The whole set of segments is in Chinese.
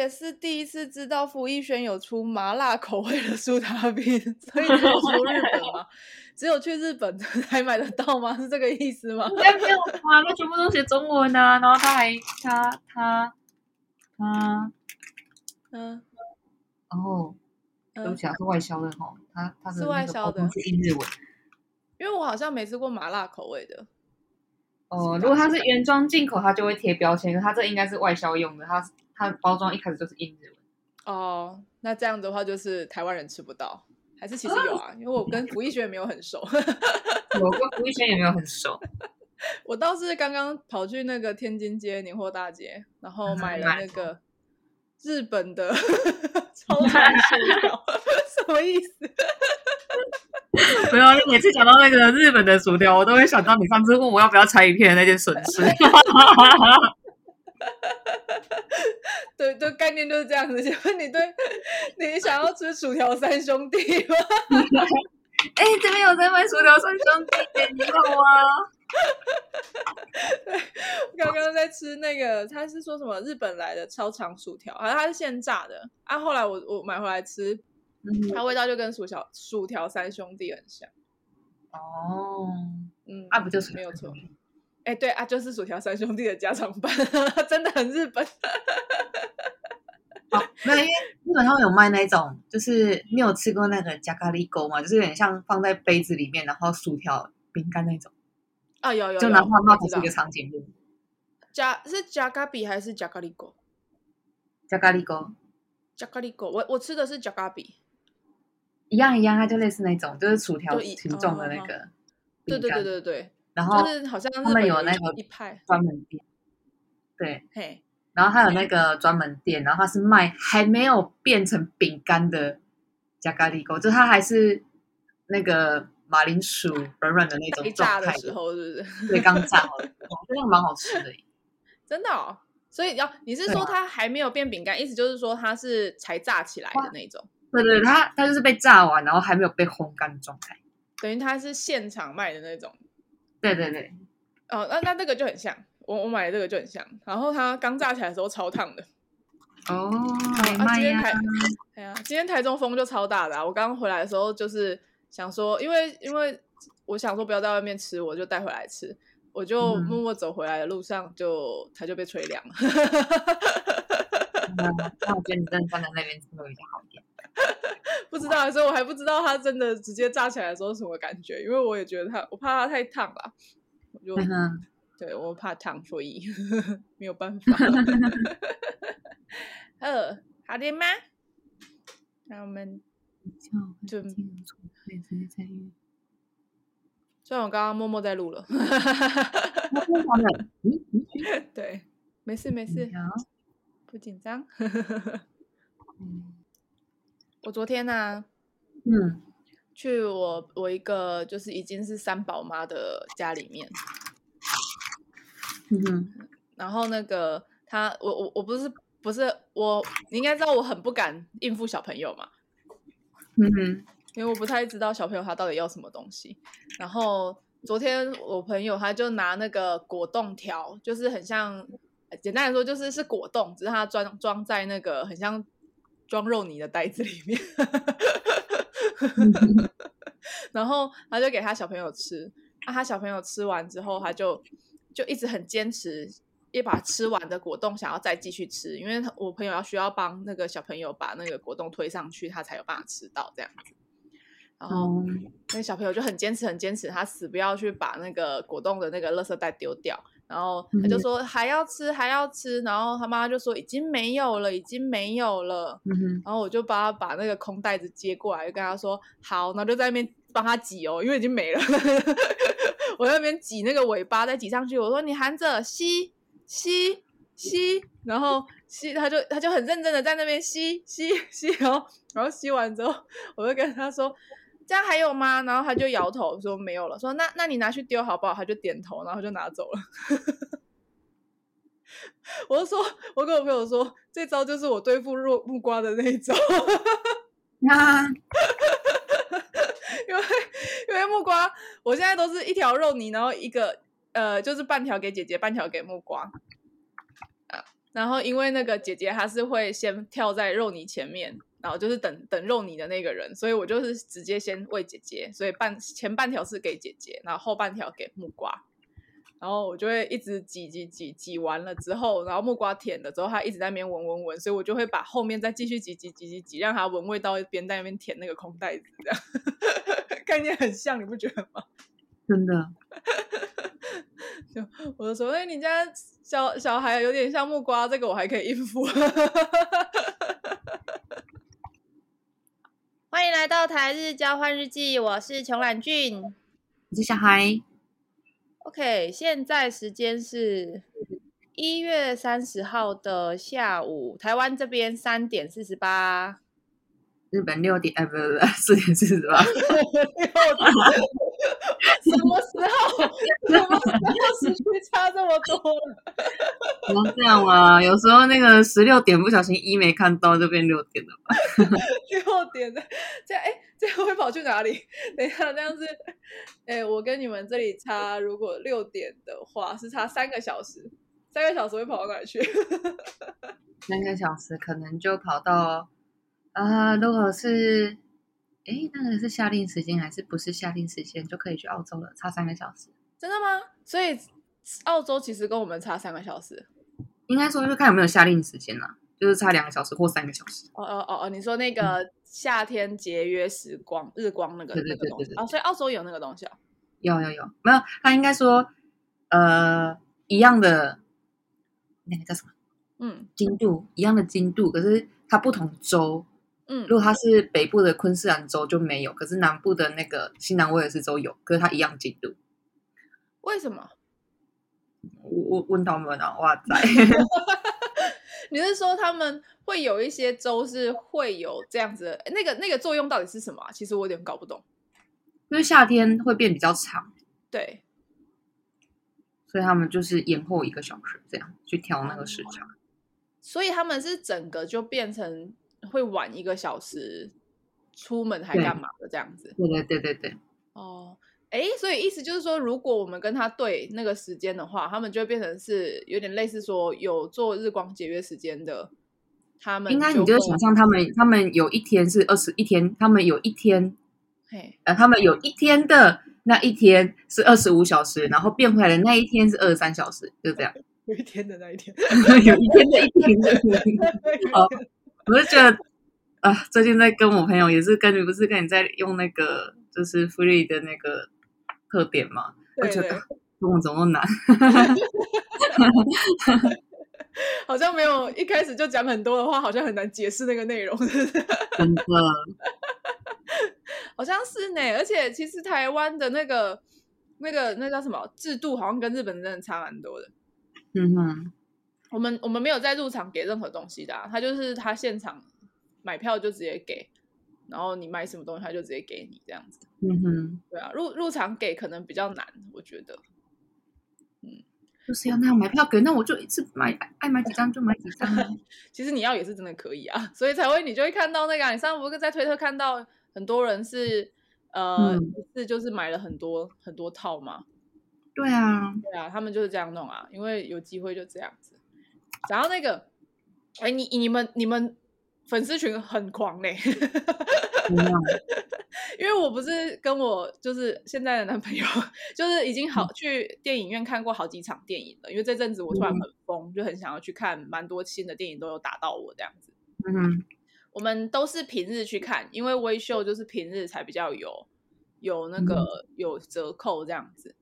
也是第一次知道福一轩有出麻辣口味的苏打 饼，所以只有出日本吗？只有去日本才买得到吗？是这个意思吗？没有啊，他全部都写中文啊，然后他还他他他嗯，哦，对不起啊，是外销的哈，他他是外销的，是印日文，因为我好像没吃过麻辣口味的。哦，如果它是原装进口，它就会贴标签，可它这应该是外销用的，它它包装一开始就是印日文。哦，那这样的话就是台湾人吃不到。还是其实有啊，因为我跟福义轩也没有很熟。我跟福义轩也没有很熟。我倒是刚刚跑去那个天津街年货大街，然后买了那个日本的超长薯条，什么意思？没有，你每次讲到那个日本的薯条，我都会想到你上次问我要不要拆一片的那件损失。对 对，概念就是这样子。请问你对，你想要吃薯条三兄弟吗？哎、欸，这边有在卖薯条三兄弟，你好啊！对，刚刚在吃那个，他是说什么日本来的超长薯条，好像它是现炸的。啊，后来我我买回来吃，它味道就跟薯条薯条三兄弟很像。哦，嗯，啊，不就是没有错。哎，对啊，就是薯条三兄弟的家常版，真的很日本。哦，没有，因为 日本上有卖那种，就是你有吃过那个加咖喱沟吗？就是有点像放在杯子里面，然后薯条、饼干那种。啊，有有，有，就拿画画这个场景。加是加咖比还是加咖喱沟？加咖喱沟。加咖喱沟，我我吃的是加咖比。一样一样，它就类似那种，就是薯条形状的那个。对对对对对。然后就是好像他们有那个一派专门店，对，嘿，然后还有那个专门店，然后它是卖还没有变成饼干的加咖喱狗，就它还是那个马铃薯软软的那种状态炸的时候，是不是？对，刚炸好的，那个蛮好吃的，真的哦。所以要你是说它还没有变饼干，意思就是说它是才炸起来的那种？对 对，它它就是被炸完，然后还没有被烘干的状态，等于它是现场卖的那种。对对对，哦，那那这个就很像，我我买的这个就很像，然后它刚炸起来的时候超烫的，哦，啊，今天台，哎呀，今天台中风就超大的啊，我刚回来的时候就是想说，因为因为我想说不要在外面吃，我就带回来吃，我就默默走回来的路上就它就被吹凉了，那我觉得你真的站在那边吃会比较好一点。不知道，所以我还不知道它真的直接炸起来的时候什么感觉，因为我也觉得它，我怕它太烫吧，我就、嗯、对我怕烫，所以 没有办法。呃，好的吗？那我们就虽然我刚刚默默在录了，对，没事没事，不紧张。我昨天呢、啊，嗯，去我我一个就是已经是三宝妈的家里面，嗯哼，然后那个他，我我我不是不是我，你应该知道我很不敢应付小朋友嘛，嗯哼，因为我不太知道小朋友他到底要什么东西。然后昨天我朋友他就拿那个果冻条，就是很像，简单来说就是是果冻，只是他装装在那个很像。装肉泥的袋子里面，然后他就给他小朋友吃。那、啊、他小朋友吃完之后，他就就一直很坚持，一把吃完的果冻想要再继续吃，因为我朋友要需要帮那个小朋友把那个果冻推上去，他才有办法吃到这样子。然后那个小朋友就很坚持，很坚持，他死不要去把那个果冻的那个垃圾袋丢掉。然后他就说还要吃还要吃，然后他妈就说已经没有了，已经没有了。嗯、然后我就帮他把那个空袋子接过来，就跟他说好，然后就在那边帮他挤哦，因为已经没了。我在那边挤那个尾巴再挤上去，我说你含着吸吸吸，然后吸，他就他就很认真的在那边吸吸吸，然后然后吸完之后，我就跟他说。这样还有吗？然后他就摇头说没有了。说那那你拿去丢好不好？他就点头，然后就拿走了。我就说，我跟我朋友说，这招就是我对付肉木瓜的那一招。那 因为因为木瓜，我现在都是一条肉泥，然后一个呃，就是半条给姐姐，半条给木瓜。然后因为那个姐姐她是会先跳在肉泥前面，然后就是等等肉泥的那个人，所以我就是直接先喂姐姐，所以半前半条是给姐姐，然后后半条给木瓜。然后我就会一直挤挤挤挤完了之后，然后木瓜舔了之后，它一直在那边闻闻闻，所以我就会把后面再继续挤挤挤挤挤，让它闻味道，边在那边舔那个空袋子，这样 概念很像，你不觉得吗？真的。就我就说，哎，你家小小孩有点像木瓜，这个我还可以应付。欢迎来到台日交换日记，我是琼懒俊，我是小孩。OK，现在时间是一月三十号的下午，台湾这边三点四十八，日本六点，哎，不不不，四点四十八。什么时候？什么时候时区差这么多了？怎 么这样啊？有时候那个十六点不小心一没看到，就变六点了吧？六点的，这样哎，这样会跑去哪里？等一下，这样子，哎，我跟你们这里差，如果六点的话是差三个小时，三个小时会跑到哪里去？三个小时可能就跑到啊、呃，如果是。哎，那个是夏令时间还是不是夏令时间就可以去澳洲了？差三个小时，真的吗？所以澳洲其实跟我们差三个小时，应该说就看有没有夏令时间啦，就是差两个小时或三个小时。哦哦哦哦，你说那个夏天节约时光、嗯、日光那个那个东西啊、哦？所以澳洲有那个东西啊？有有有，没有？他应该说呃一样的那个叫什么？嗯，精度一样的精度，可是它不同州。嗯，如果它是北部的昆士兰州就没有，可是南部的那个新南威尔士州有，可是它一样进度。为什么？我我问他们啊，哇塞！你是说他们会有一些州是会有这样子的？那个那个作用到底是什么啊？其实我有点搞不懂。因为夏天会变比较长，对，所以他们就是延后一个小时，这样去调那个时差。所以他们是整个就变成。会晚一个小时出门还干嘛的这样子？对对对对对。哦，哎，所以意思就是说，如果我们跟他对那个时间的话，他们就会变成是有点类似说有做日光节约时间的。他们应该你就想象他们，他们有一天是二十一天，他们有一天，嘿，呃，他们有一天的那一天是二十五小时，然后变回来的那一天是二十三小时，就这样。有一天的那一天，有一天的一天的。好。我是觉得啊，最近在跟我朋友也是跟你不是跟你在用那个就是 Free 的那个特点嘛？我觉得中文怎么难？好像没有一开始就讲很多的话，好像很难解释那个内容。真的，好像是呢。而且其实台湾的那个那个那叫什么制度，好像跟日本真的差蛮多的。嗯哼。我们我们没有在入场给任何东西的，啊，他就是他现场买票就直接给，然后你买什么东西他就直接给你这样子。嗯哼，对啊，入入场给可能比较难，我觉得。嗯，就是要那样买票给，那我就一次买，爱买几张就买几张。其实你要也是真的可以啊，所以才会你就会看到那个，啊，你上次不是在推特看到很多人是呃，嗯，是就是买了很多很多套嘛。对啊，对啊，他们就是这样弄啊，因为有机会就这样子。然后那个，哎，你你们你们粉丝群很狂嘞，因为我不是跟我就是现在的男朋友，就是已经好去电影院看过好几场电影了。因为这阵子我突然很疯，就很想要去看蛮多新的电影，都有打到我这样子。嗯，我们都是平日去看，因为微秀就是平日才比较有有那个有折扣这样子。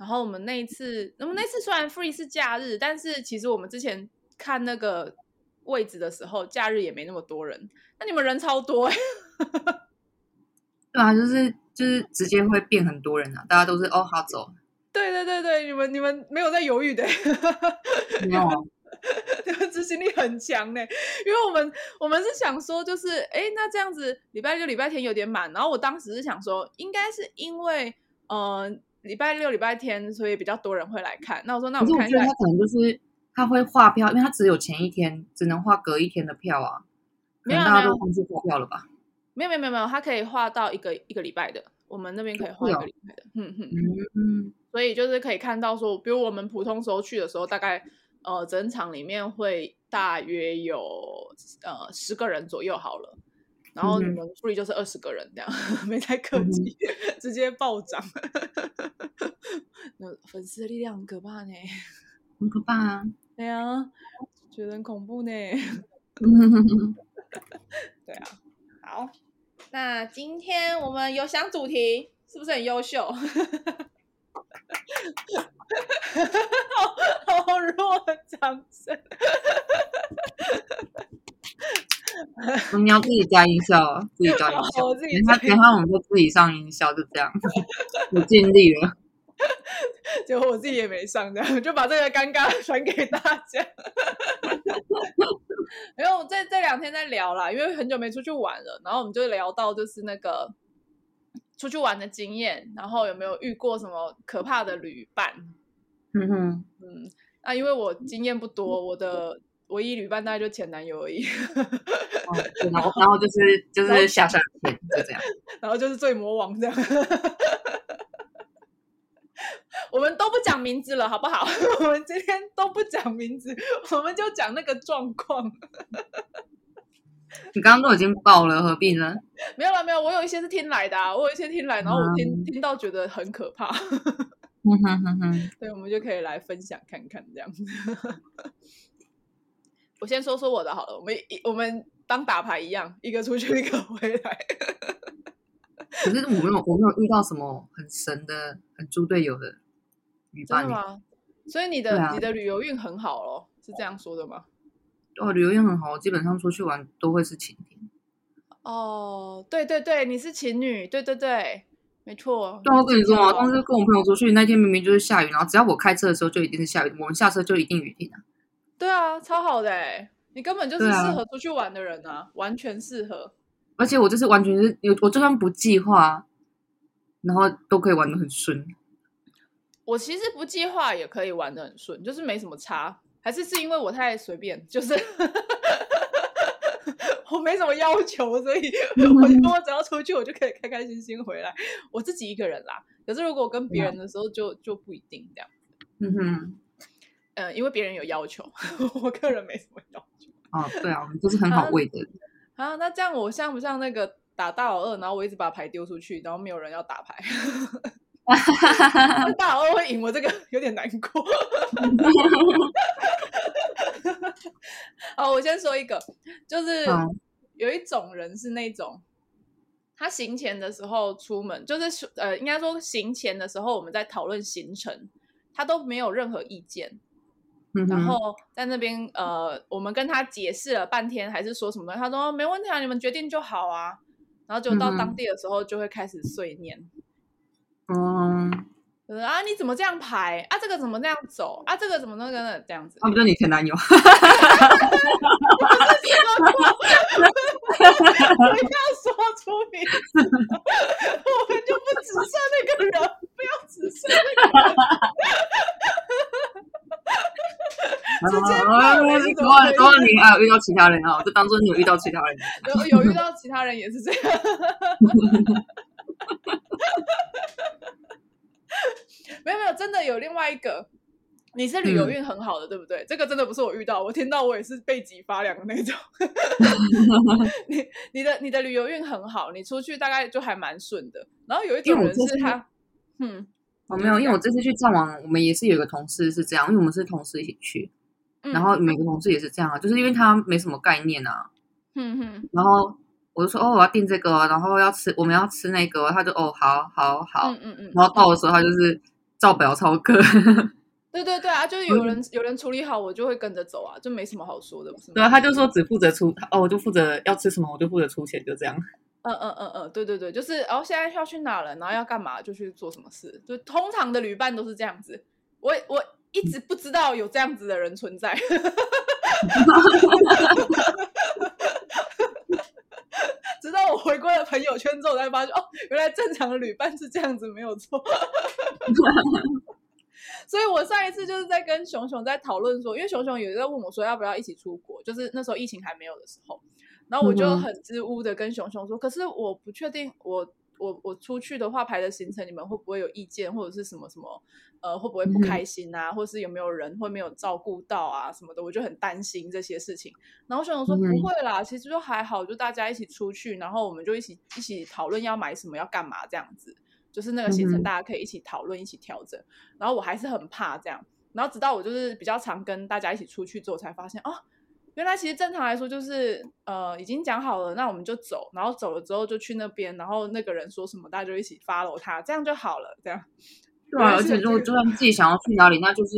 然后我们那一次，那么那次虽然 free 是假日，但是其实我们之前看那个位置的时候，假日也没那么多人。那你们人超多哎、欸！对啊，就是就是直接会变很多人啊，大家都是哦好走。对对对对，你们你们没有在犹豫的、欸，没有啊，你们执行力很强呢、欸。因为我们我们是想说，就是哎，那这样子礼拜六礼拜天有点满，然后我当时是想说，应该是因为嗯。呃礼拜六、礼拜天，所以比较多人会来看。那我说，那我们看一下。我觉得他可能就是他会画票，因为他只有前一天，只能画隔一天的票啊。没有，大家都忘记划票了吧？没有，没有，没有，没有，他可以画到一个一个礼拜的。我们那边可以划一个礼拜的。嗯嗯嗯。所以就是可以看到说，比如我们普通时候去的时候，大概呃，整场里面会大约有呃十个人左右好了，然后你们助理就是二十个人这样，嗯、没太客气，嗯、直接暴涨。那粉丝的力量很可怕呢，很可怕啊！对啊，觉得很恐怖呢。对啊，好，那今天我们有想主题，是不是很优秀？好，好弱的掌声！你要自己加音效，自己 加音效。等下，等下，我们就自己上音效，就这样。我尽力了，结果我自己也没上，这样就把这个尴尬传给大家。没有，这这两天在聊啦，因为很久没出去玩了，然后我们就聊到就是那个出去玩的经验，然后有没有遇过什么可怕的旅伴？嗯哼，嗯，那因为我经验不多，我的唯一旅伴大概就前男友而已。哦、然后，然后就是就是下山就这样，然后就是醉魔王这样。我们都不讲名字了，好不好？我们今天都不讲名字，我们就讲那个状况。你刚刚都已经爆了，何必呢？没有了，没有。我有一些是听来的，啊，我有一些听来，然后我听、嗯、听到觉得很可怕。嗯哼哼哼，对，我们就可以来分享看看这样子。我先说说我的好了，我们我们当打牌一样，一个出去一个回来。可是我没有我没有遇到什么很神的、很猪队友的旅伴吗？所以你的、啊、你的旅游运很好哦，是这样说的吗？哦，旅游运很好，基本上出去玩都会是晴天。哦，对对对，你是晴女，对对对。没错，对，我跟你说啊，当时跟我朋友出去那天，明明就是下雨，然后只要我开车的时候就一定是下雨，我们下车就一定雨停啊。对啊，超好的哎，你根本就是适合出去玩的人啊，啊完全适合。而且我就是完全是有，我就算不计划，然后都可以玩的很顺。我其实不计划也可以玩的很顺，就是没什么差，还是是因为我太随便，就是。我没什么要求，所以 我觉得我只要出去，我就可以开开心心回来。我自己一个人啦，可是如果我跟别人的时候就，就就不一定这样。嗯哼，呃，因为别人有要求，我个人没什么要求。哦，对啊，我们就是很好喂的。啊，那这样我像不像那个打大老二，然后我一直把牌丢出去，然后没有人要打牌？大老二会赢，我这个有点难过。好，我先说一个，就是有一种人是那种，他行前的时候出门，就是呃，应该说行前的时候我们在讨论行程，他都没有任何意见，嗯、然后在那边呃，我们跟他解释了半天，还是说什么他说没问题啊，你们决定就好啊，然后就到当地的时候就会开始碎念，嗯。啊！你怎么这样排啊？这个怎么那样走啊？这个怎么那个这样子？啊，不就你前男友？不要说出名字，我们就不指涉那个人，不要指涉那个人。直接把我怎么怎么 你还有遇到其他人啊？就当做你有遇到其他人。有有遇到其他人也是这样。没有没有，真的有另外一个，你是旅游运很好的，嗯、对不对？这个真的不是我遇到，我听到我也是背脊发凉的那种。你你的你的旅游运很好，你出去大概就还蛮顺的。然后有一种人是他，嗯，我、哦、没有，因为我这次去藏王，我们也是有一个同事是这样，因为我们是同事一起去，嗯、然后每个同事也是这样啊，就是因为他没什么概念啊，嗯哼，然后。我就说哦，我要订这个，然后要吃，我们要吃那个，他就哦，好好好，嗯嗯嗯，然后到的时候他就是照表操课，对对对啊，就是有人有人处理好，我就会跟着走啊，就没什么好说的？对啊，他就说只负责出，哦，我就负责要吃什么，我就负责出钱，就这样。嗯嗯嗯嗯，对对对，就是哦，现在要去哪了，然后要干嘛就去做什么事，就通常的旅伴都是这样子。我我一直不知道有这样子的人存在。直到我回归了朋友圈之后，才发现哦，原来正常的旅伴是这样子，没有错。所以我上一次就是在跟熊熊在讨论说，因为熊熊有在问我说要不要一起出国，就是那时候疫情还没有的时候，然后我就很支吾的跟熊熊说，可是我不确定我我我出去的话排的行程，你们会不会有意见或者是什么什么？呃，会不会不开心啊？嗯、或是有没有人会没有照顾到啊什么的？我就很担心这些事情。然后熊熊说不会啦，其实就还好，就大家一起出去，然后我们就一起一起讨论要买什么，要干嘛这样子。就是那个行程大家可以一起讨论，一起调整。然后我还是很怕这样。然后直到我就是比较常跟大家一起出去之后，才发现哦，原来其实正常来说就是呃已经讲好了，那我们就走。然后走了之后就去那边，然后那个人说什么，大家就一起 follow 他，这样就好了，这样。对啊，而且如果就算自己想要去哪里，那就是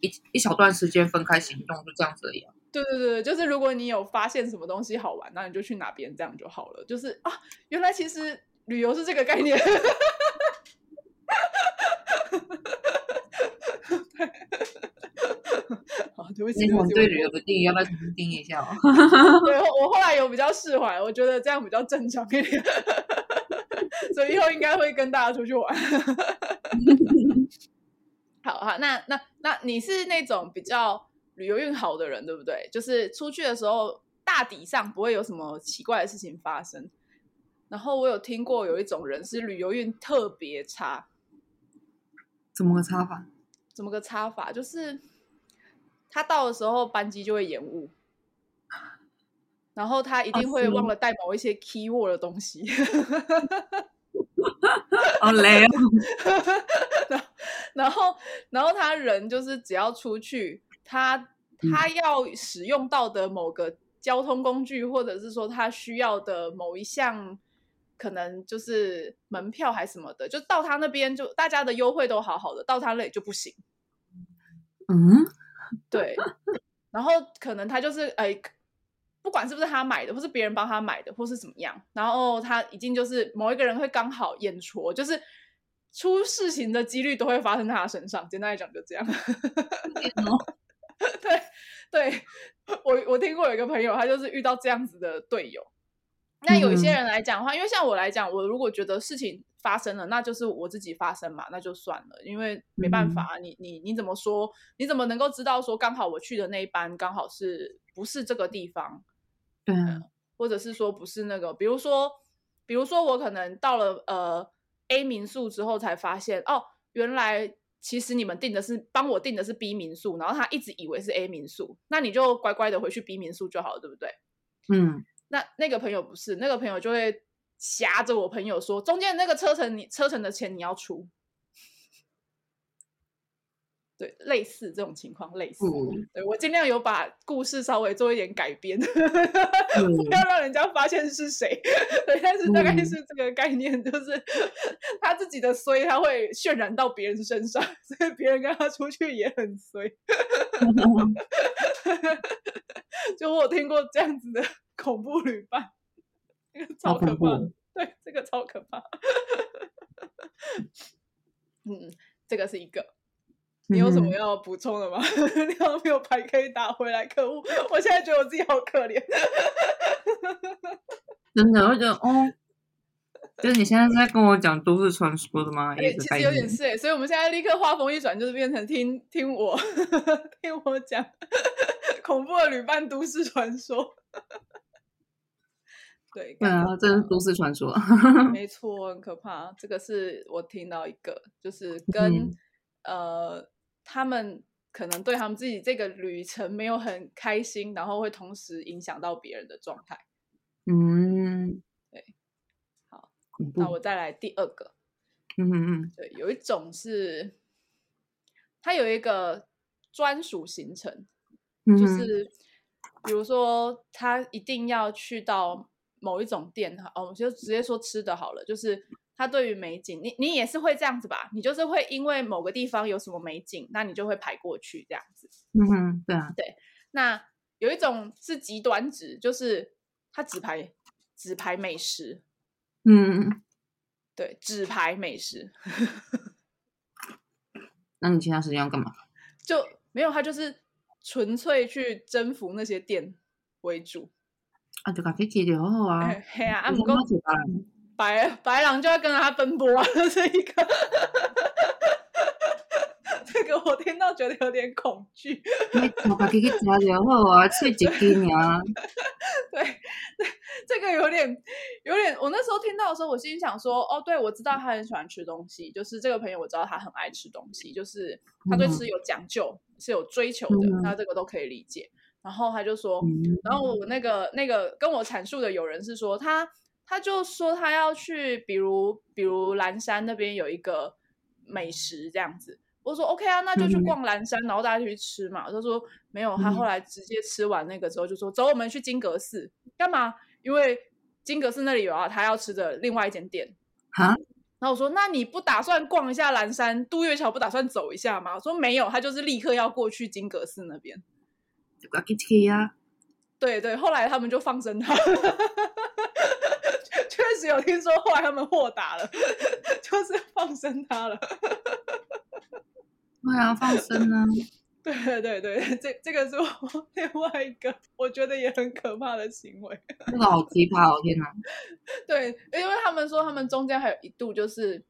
一一小段时间分开行动，就这样子而已啊。对对对，就是如果你有发现什么东西好玩，那你就去哪边，这样就好了。就是啊，原来其实旅游是这个概念。好，对不起，我对旅游的定义要不要重新定义一下哦？对，我后来有比较释怀，我觉得这样比较正常一点。所以以后应该会跟大家出去玩。好好，那那那你是那种比较旅游运好的人，对不对？就是出去的时候大抵上不会有什么奇怪的事情发生。然后我有听过有一种人是旅游运特别差，怎么个差法？怎么个差法？就是他到的时候班机就会延误，然后他一定会忘了带某一些 key word 的东西。好累哦。然后，然后他人就是只要出去，他他要使用到的某个交通工具，或者是说他需要的某一项，可能就是门票还是什么的，就到他那边就大家的优惠都好好的，到他那里就不行。嗯，对。然后可能他就是哎。不管是不是他买的，或是别人帮他买的，或是怎么样，然后他已经就是某一个人会刚好演错，就是出事情的几率都会发生在他身上。简单来讲，就这样。对对，我我听过有一个朋友，他就是遇到这样子的队友。那有一些人来讲的话，因为像我来讲，我如果觉得事情发生了，那就是我自己发生嘛，那就算了，因为没办法，你你你怎么说？你怎么能够知道说刚好我去的那一班刚好是不是这个地方？对、嗯，或者是说不是那个，比如说，比如说我可能到了呃 A 民宿之后才发现，哦，原来其实你们订的是帮我订的是 B 民宿，然后他一直以为是 A 民宿，那你就乖乖的回去 B 民宿就好了，对不对？嗯，那那个朋友不是，那个朋友就会挟着我朋友说，中间那个车程你车程的钱你要出。对，类似这种情况，类似。嗯、对我尽量有把故事稍微做一点改编，嗯、不要让人家发现是谁。对，但是大概是这个概念，就是 他自己的衰，他会渲染到别人身上，所以别人跟他出去也很衰。嗯、就我有听过这样子的恐怖旅伴，这个超可怕。对，这个超可怕。嗯，这个是一个。你有什么要补充的吗？嗯、你好像没有牌可以打回来，可恶！我现在觉得我自己好可怜。真的，我觉得哦，就是你现在是在跟我讲都市传说的吗？欸、其实有点是哎，所以我们现在立刻话锋一转，就是变成听听我听我讲恐怖的旅伴都市传说。对，对啊，这是都市传说，没 错，很可怕。这个是我听到一个，就是跟、嗯、呃。他们可能对他们自己这个旅程没有很开心，然后会同时影响到别人的状态。嗯，对，好，那我再来第二个。嗯嗯嗯，对，有一种是，它有一个专属行程，嗯、就是比如说他一定要去到某一种店，哦，我就直接说吃的好了，就是。他对于美景，你你也是会这样子吧？你就是会因为某个地方有什么美景，那你就会排过去这样子。嗯哼，对啊，对。那有一种是极端值，就是他只排只排美食。嗯，对，只排美食。那你其他时间要干嘛？就没有，他就是纯粹去征服那些店为主。啊，就咖啡机就好好啊。嘿啊，啊不过。白白狼就要跟着他奔波啊！这一个，这个我听到觉得有点恐惧。对，这这个有点有点，我那时候听到的时候，我心里想说，哦，对，我知道他很喜欢吃东西，就是这个朋友我知道他很爱吃东西，就是他对吃有讲究，嗯、是有追求的，那、嗯、这个都可以理解。然后他就说，嗯、然后我那个那个跟我阐述的有人是说，他他就说他要去，比如比如蓝山那边有一个美食这样子。我说 OK 啊，那就去逛蓝山，嗯、然后大家就去吃嘛。他说没有，他后来直接吃完那个之后就说、嗯、走，我们去金阁寺干嘛？因为金阁寺那里有啊，他要吃的另外一间店。啊，然后我说那你不打算逛一下蓝山渡月桥，不打算走一下吗？我说没有，他就是立刻要过去金阁寺那边。对对，后来他们就放生他，确实有听说后来他们豁达了，就是放生他了。对啊，放生呢？对对对对，这这个是我另外一个我觉得也很可怕的行为。这个好奇葩哦！天哪！对，因为他们说他们中间还有一度就是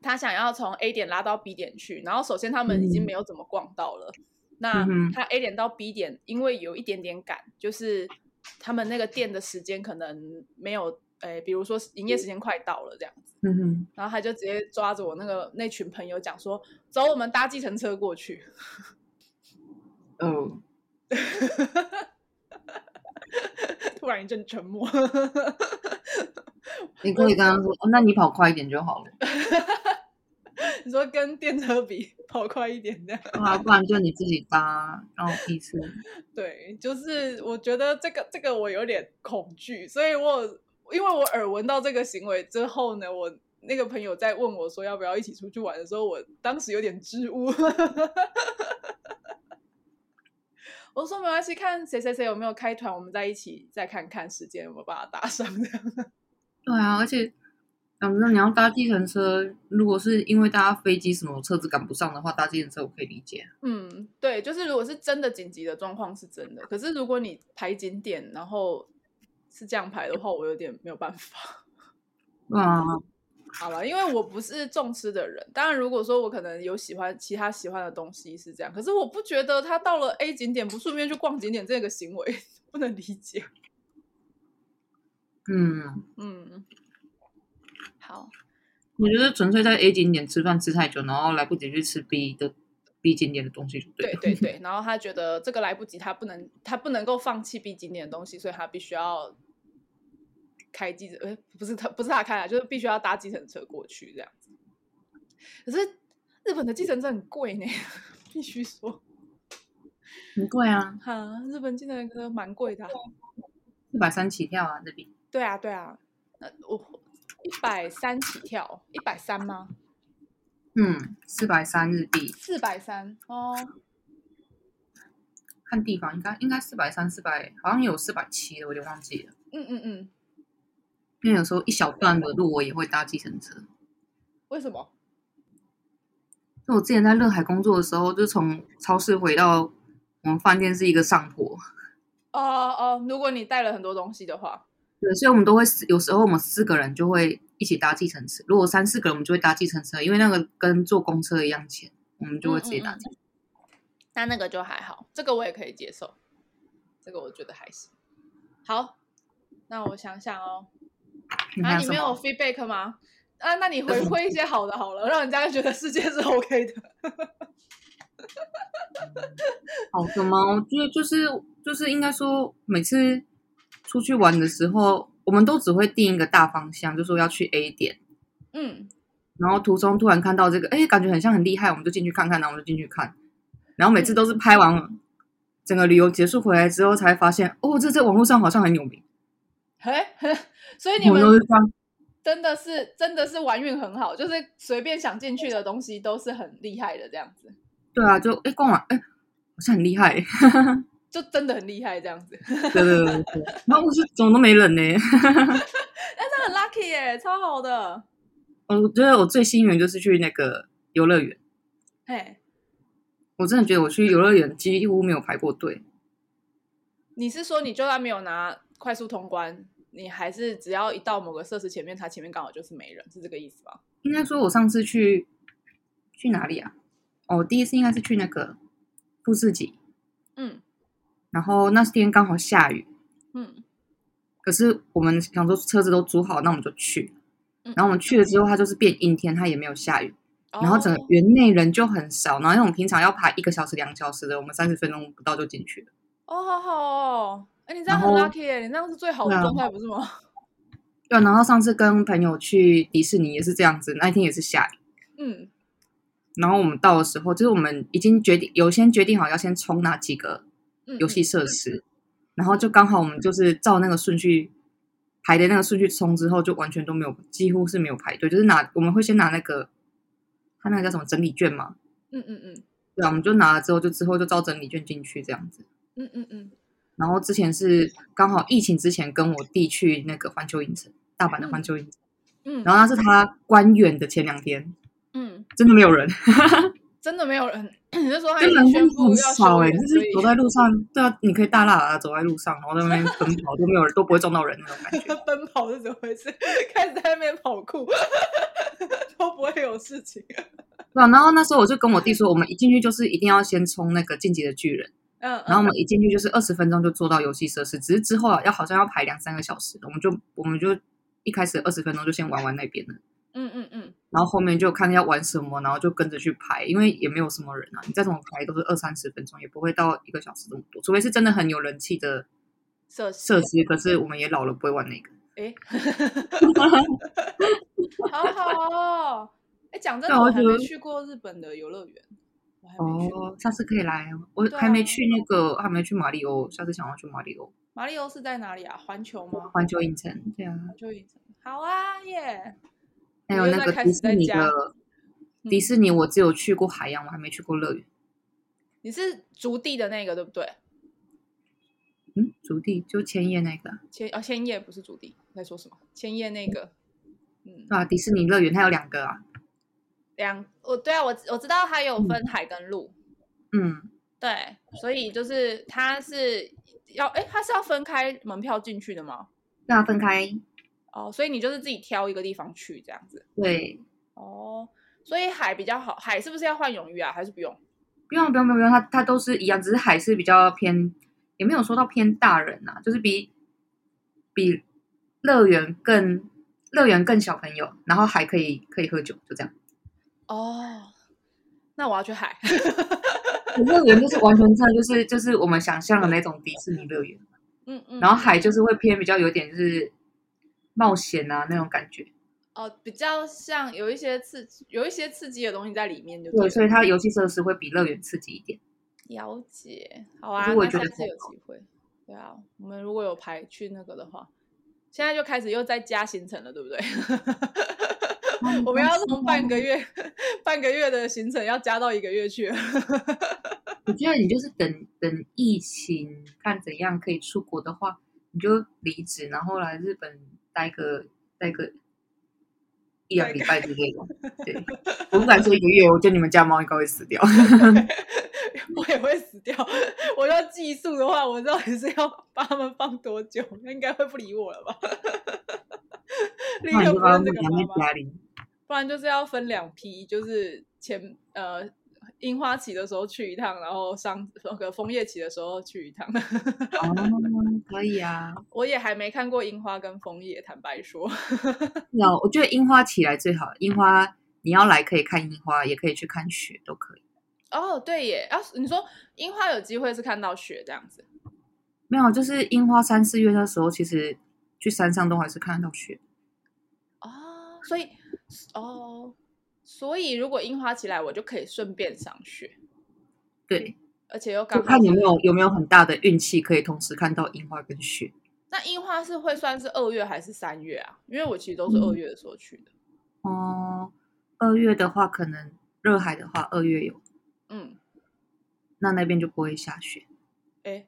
他想要从 A 点拉到 B 点去，然后首先他们已经没有怎么逛到了。那他 A 点到 B 点，因为有一点点赶，就是他们那个店的时间可能没有。诶，比如说营业时间快到了这样子，嗯哼，然后他就直接抓着我那个那群朋友讲说：“走，我们搭计程车过去。”哦，突然一阵沉默。你可以跟他说：“哦，那你跑快一点就好了。”你说跟电车比跑快一点这样，啊，不然就你自己搭，然后第一次。对，就是我觉得这个这个我有点恐惧，所以我。因为我耳闻到这个行为之后呢，我那个朋友在问我说要不要一起出去玩的时候，我当时有点支吾。我说没关系，看谁谁谁有没有开团，我们再一起再看看时间有没有把它搭上这样。对啊，而且讲真的，你要搭计程车，如果是因为搭飞机什么车子赶不上的话，搭计程车我可以理解。嗯，对，就是如果是真的紧急的状况是真的，可是如果你排景点，然后。是这样排的话，我有点没有办法。啊，好了，因为我不是重吃的人。当然，如果说我可能有喜欢其他喜欢的东西是这样，可是我不觉得他到了 A 景点不顺便去逛景点这个行为 不能理解。嗯嗯，好，我觉得纯粹在 A 景点吃饭吃太久，然后来不及去吃 B 的 B 景点的东西就对。对 对对，然后他觉得这个来不及，他不能他不能够放弃 B 景点的东西，所以他必须要。开计程，呃，不是他，不是他开啊，就是必须要搭计程车过去这样子。可是日本的计程车很贵呢，必须说很贵啊。哈，日本计程车蛮贵的，一百三起跳啊，这边。对啊，对啊，那我一百三起跳，一百三吗？嗯，四百三日币。四百三哦，看地方应该应该四百三四百，好像有四百七的，我有点忘记了。嗯嗯嗯。因为有时候一小段的路我也会搭计程车。为什么？就我之前在乐海工作的时候，就从超市回到我们饭店是一个上坡。哦哦，如果你带了很多东西的话，对，所以我们都会有时候我们四个人就会一起搭计程车。如果三四个人，我们就会搭计程车，因为那个跟坐公车一样钱，我们就会直接搭计程车。那、嗯嗯、那个就还好，这个我也可以接受，这个我觉得还行。好，那我想想哦。啊，你没有 feedback 吗？啊，那你回馈一些好的好了，让人家觉得世界是 OK 的。好的吗？我觉得就是就是应该说，每次出去玩的时候，我们都只会定一个大方向，就说要去 A 点。嗯，然后途中突然看到这个，哎，感觉很像很厉害，我们就进去看看，然后我们就进去看。然后每次都是拍完整个旅游结束回来之后，才发现哦，这在网络上好像很有名。嘿，所以你们真的是真的是玩运很好，就是随便想进去的东西都是很厉害的这样子。对啊，就哎逛完哎，好像很厉害，就真的很厉害这样子。对对对对，然后我是怎么都没人呢？但是很 lucky 耶，超好的。我觉得我最幸运就是去那个游乐园。嘿，我真的觉得我去游乐园几乎没有排过队。你是说你就算没有拿？快速通关，你还是只要一到某个设施前面，它前面刚好就是没人，是这个意思吧？应该说，我上次去去哪里啊？哦，第一次应该是去那个富士急，嗯，然后那天刚好下雨，嗯，可是我们想说车子都租好，那我们就去。然后我们去了之后，它就是变阴天，它也没有下雨。然后整个园内人就很少，然后我们平常要爬一个小时、两个小时的，我们三十分钟不到就进去了。哦，好好哦，哎，你这样很 lucky，你这样是最好的状态，不是吗？对，然后上次跟朋友去迪士尼也是这样子，那一天也是下雨。嗯。然后我们到的时候，就是我们已经决定有先决定好要先冲哪几个游戏设施，嗯、然后就刚好我们就是照那个顺序排的那个顺序冲之后，就完全都没有，几乎是没有排队，就是拿我们会先拿那个。他那个叫什么整理券嘛？嗯嗯嗯，对啊，我们就拿了之后，就之后就照整理券进去这样子。嗯嗯嗯。然后之前是刚好疫情之前跟我弟去那个环球影城，大阪的环球影城。嗯。然后那是他关园的前两天。嗯。真的没有人。真的没有人。你是说他真的宣布很少哎？就是走在路上，对啊，你可以大喇喇走在路上，然后在那边奔跑，都没有人，都不会撞到人那种感觉。奔跑是怎么回事？开始在那边跑酷。都不会有事情，对啊。然后那时候我就跟我弟说，我们一进去就是一定要先冲那个晋级的巨人，嗯。然后我们一进去就是二十分钟就坐到游戏设施，只是之后啊要好像要排两三个小时，我们就我们就一开始二十分钟就先玩玩那边了。嗯嗯嗯。然后后面就看要玩什么，然后就跟着去排，因为也没有什么人啊，你再怎么排都是二三十分钟，也不会到一个小时这么多，除非是真的很有人气的设设施。可是我们也老了，不会玩那个。哎。好好哦，哎，讲真的，我还没去过日本的游乐园。哦，下次可以来。我还没去那个，还没去马里欧，下次想要去马里欧。马里欧是在哪里啊？环球吗？环球影城，对啊。环球影城，好啊耶！还有那个迪士尼的迪士尼，我只有去过海洋，我还没去过乐园。你是竹地的那个对不对？嗯，竹地就千叶那个。千哦，千叶不是竹地，在说什么？千叶那个。嗯，啊，迪士尼乐园它有两个啊，两，我对啊，我我知道它有分海跟陆，嗯，对，所以就是它是要，哎，它是要分开门票进去的吗？要分开，哦，所以你就是自己挑一个地方去这样子，对，哦，所以海比较好，海是不是要换泳衣啊？还是不用？不用，不用，不用，它它都是一样，只是海是比较偏，也没有说到偏大人呐、啊，就是比比乐园更。乐园更小朋友，然后还可以可以喝酒，就这样。哦，那我要去海。乐园就是完全真的就是就是我们想象的那种迪士尼乐园。嗯嗯。然后海就是会偏比较有点就是冒险啊那种感觉。哦，比较像有一些刺激，有一些刺激的东西在里面就，就对。所以它游戏设施会比乐园刺激一点。了解，好啊，我觉得是有机会。对啊，我们如果有排去那个的话。现在就开始又在加行程了，对不对？我们要从半个月、半个月的行程要加到一个月去。我觉得你就是等等疫情，看怎样可以出国的话，你就离职，然后来日本待个待个一两礼拜之类的。对，我不敢说一个月，我觉得你们家猫应该会死掉。我也会死掉。我要寄宿的话，我到底是要把它们放多久？应该会不理我了吧？立刻不用这个妈妈，不然就是要分两批，就是前呃樱花期的时候去一趟，然后上那个枫叶期的时候去一趟。哦，可以啊。我也还没看过樱花跟枫叶，坦白说。有，我觉得樱花起来最好。樱花你要来可以看樱花，也可以去看雪，都可以。哦，对耶！要、啊、你说樱花有机会是看到雪这样子，没有，就是樱花三四月的时候，其实去山上都还是看得到雪。哦，所以哦，所以如果樱花起来，我就可以顺便赏雪。对，而且又看有没有有没有很大的运气，可以同时看到樱花跟雪。那樱花是会算是二月还是三月啊？因为我其实都是二月的时候去的。嗯、哦，二月的话，可能热海的话，二月有。嗯，那那边就不会下雪。哎，